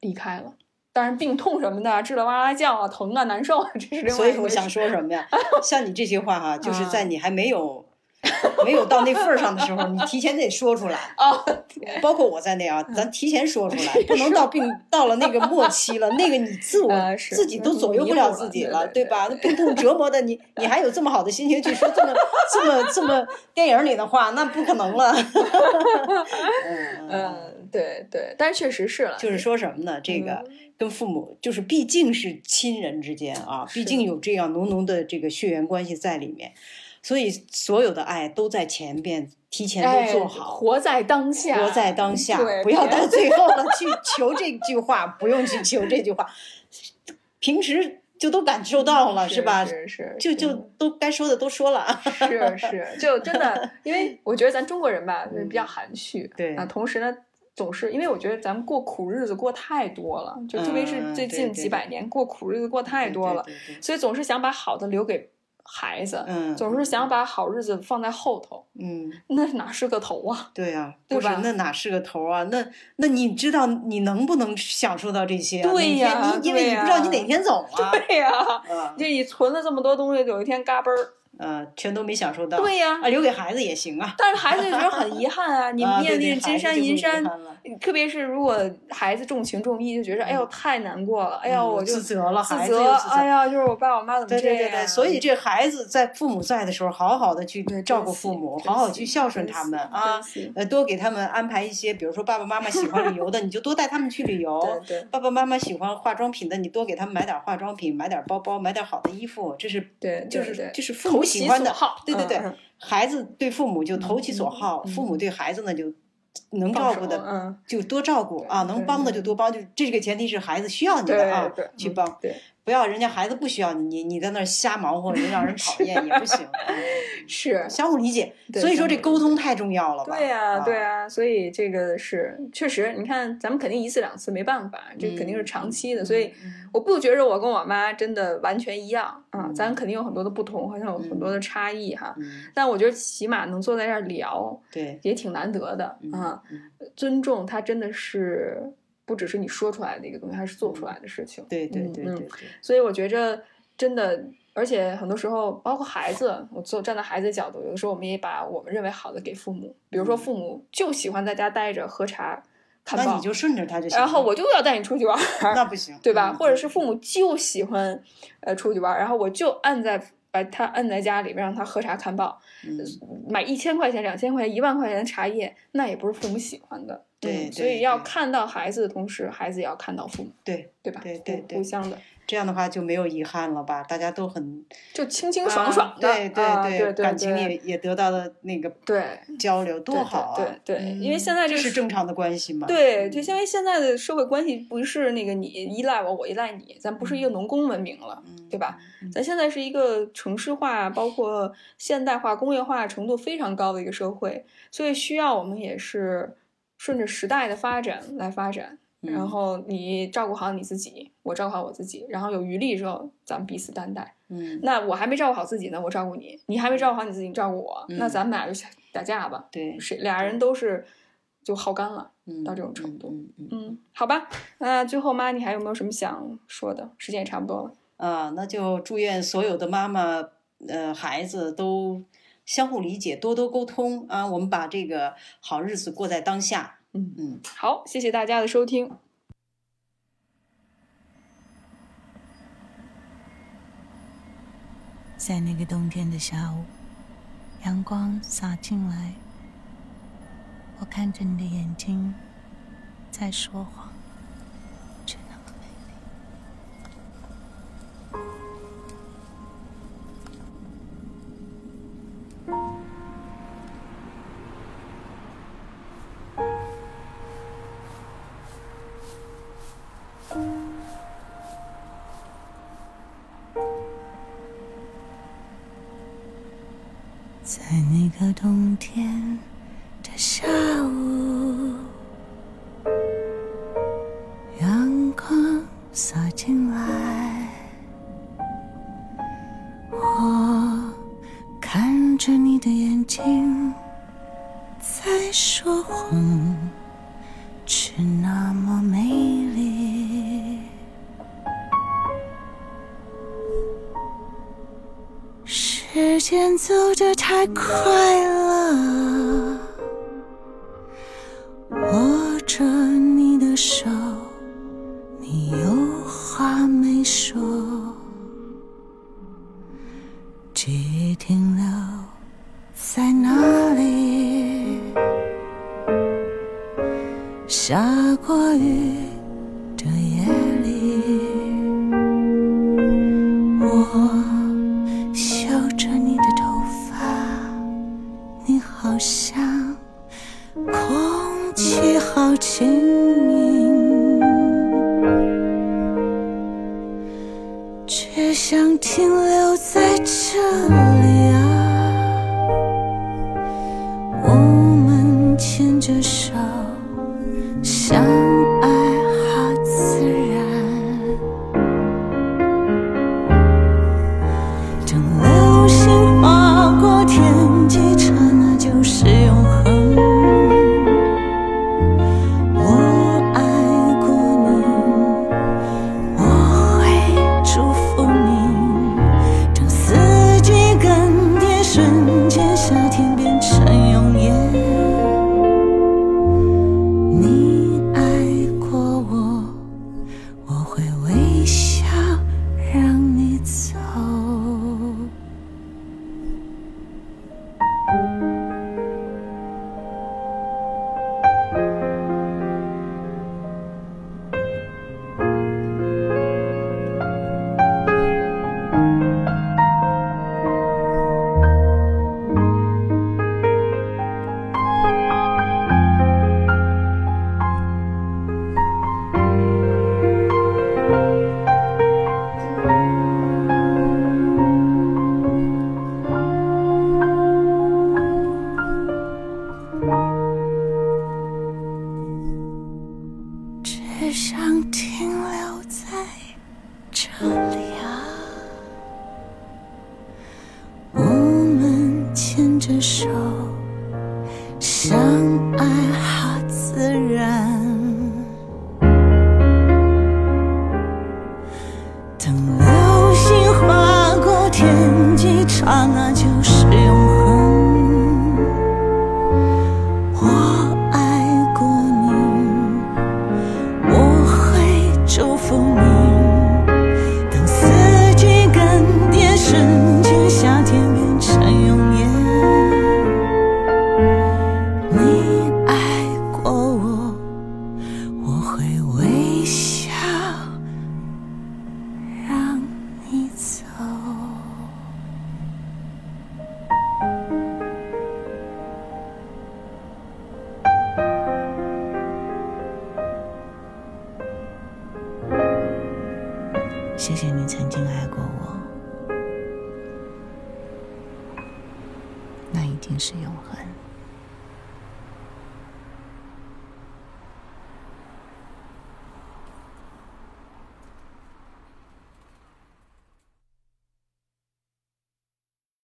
离开了，当然病痛什么的，治了哇哇叫啊，疼啊，难受啊，这是另外。所以我想说什么呀？<laughs> 像你这些话哈，就是在你还没有。<laughs> 没有到那份儿上的时候，你提前得说出来啊，<laughs> 包括我在内啊，咱提前说出来，<laughs> 不能到病到了那个末期了，那个你自我自己都左右不了自己了，对吧？病痛折磨的你，你还有这么好的心情去说这么这么这么电影里的话，那不可能了。嗯，对对，但是确实是了，就是说什么呢？这个跟父母就是毕竟是亲人之间啊，毕竟有这样浓浓的这个血缘关系在里面。所以，所有的爱都在前边，提前都做好，活在当下，活在当下，不要到最后了 <laughs> 去求这句话，不用去求这句话，平时就都感受到了，是吧？是是，就就都该说的都说了，<laughs> 是是，就真的，<laughs> 因为我觉得咱中国人吧，就是比较含蓄，对啊，同时呢，总是因为我觉得咱们过苦日子过太多了，就特别是最近几百年过苦日子过太多了，所以总是想把好的留给。孩子，嗯，总是想把好日子放在后头，嗯，<laughs> 那哪是个头啊？对呀，不是？那哪是个头啊？那那你知道你能不能享受到这些？对呀，你因为你不知道你哪天走啊。<laughs> 对呀，就你存了这么多东西，有一天嘎嘣儿。呃，全都没享受到。对呀，啊，留给孩子也行啊。但是孩子觉得很遗憾啊，你面临金山银山，特别是如果孩子重情重义，就觉得哎呦太难过了，哎呦我就自责了，自责，哎呀，就是我爸我妈怎么这样？对对对对，所以这孩子在父母在的时候，好好的去照顾父母，好好去孝顺他们啊，呃，多给他们安排一些，比如说爸爸妈妈喜欢旅游的，你就多带他们去旅游；<laughs> 爸爸妈妈喜欢化妆品的，你多给他们买点化妆品，买点包包，买点好的衣服，这是对，就是就是父母喜欢的。对对对，嗯孩子对父母就投其所好，父母对孩子呢就能照顾的就多照顾啊，能帮的就多帮，就这个前提是孩子需要你的啊，去帮。不要人家孩子不需要你，你你在那儿瞎忙活，你让人 <laughs> 讨厌也不行。<laughs> 是相互理解，所以说这沟通太重要了吧？对呀，对呀，所以这个是确实，你看咱们肯定一次两次没办法，这肯定是长期的。所以我不觉着我跟我妈真的完全一样啊，咱肯定有很多的不同，好像有很多的差异哈。但我觉得起码能坐在这儿聊，对，也挺难得的啊。尊重他真的是。不只是你说出来的一个东西，还是做出来的事情。对对对对。所以我觉着真的，而且很多时候，包括孩子，我做站在孩子的角度，有的时候我们也把我们认为好的给父母。比如说，父母就喜欢在家待着喝茶看报，那你就顺着他就行。然后我就要带你出去玩，<laughs> 那不行，对吧？或者是父母就喜欢呃出去玩，然后我就按在把他按在家里面，让他喝茶看报，买一千块钱、两千块钱、一万块钱的茶叶，那也不是父母喜欢的。对，所以要看到孩子的同时，孩子也要看到父母，对对吧？对对对，互相的，这样的话就没有遗憾了吧？大家都很就清清爽爽的，对对对，感情也也得到了那个对交流，多好啊！对对，因为现在这是正常的关系嘛。对，就因为现在的社会关系不是那个你依赖我，我依赖你，咱不是一个农工文明了，对吧？咱现在是一个城市化，包括现代化、工业化程度非常高的一个社会，所以需要我们也是。顺着时代的发展来发展，然后你照顾好你自己，我照顾好我自己，然后有余力之后，咱们彼此担待。嗯，那我还没照顾好自己呢，我照顾你；你还没照顾好你自己，你照顾我。那咱们俩就打架吧。对，谁俩人都是就耗干了，到这种程度。嗯，好吧。那最后妈，你还有没有什么想说的？时间也差不多了。啊，那就祝愿所有的妈妈，呃，孩子都。相互理解，多多沟通啊！我们把这个好日子过在当下。嗯嗯，好，谢谢大家的收听。在那个冬天的下午，阳光洒进来，我看着你的眼睛，在说谎。走得夏天变成永远。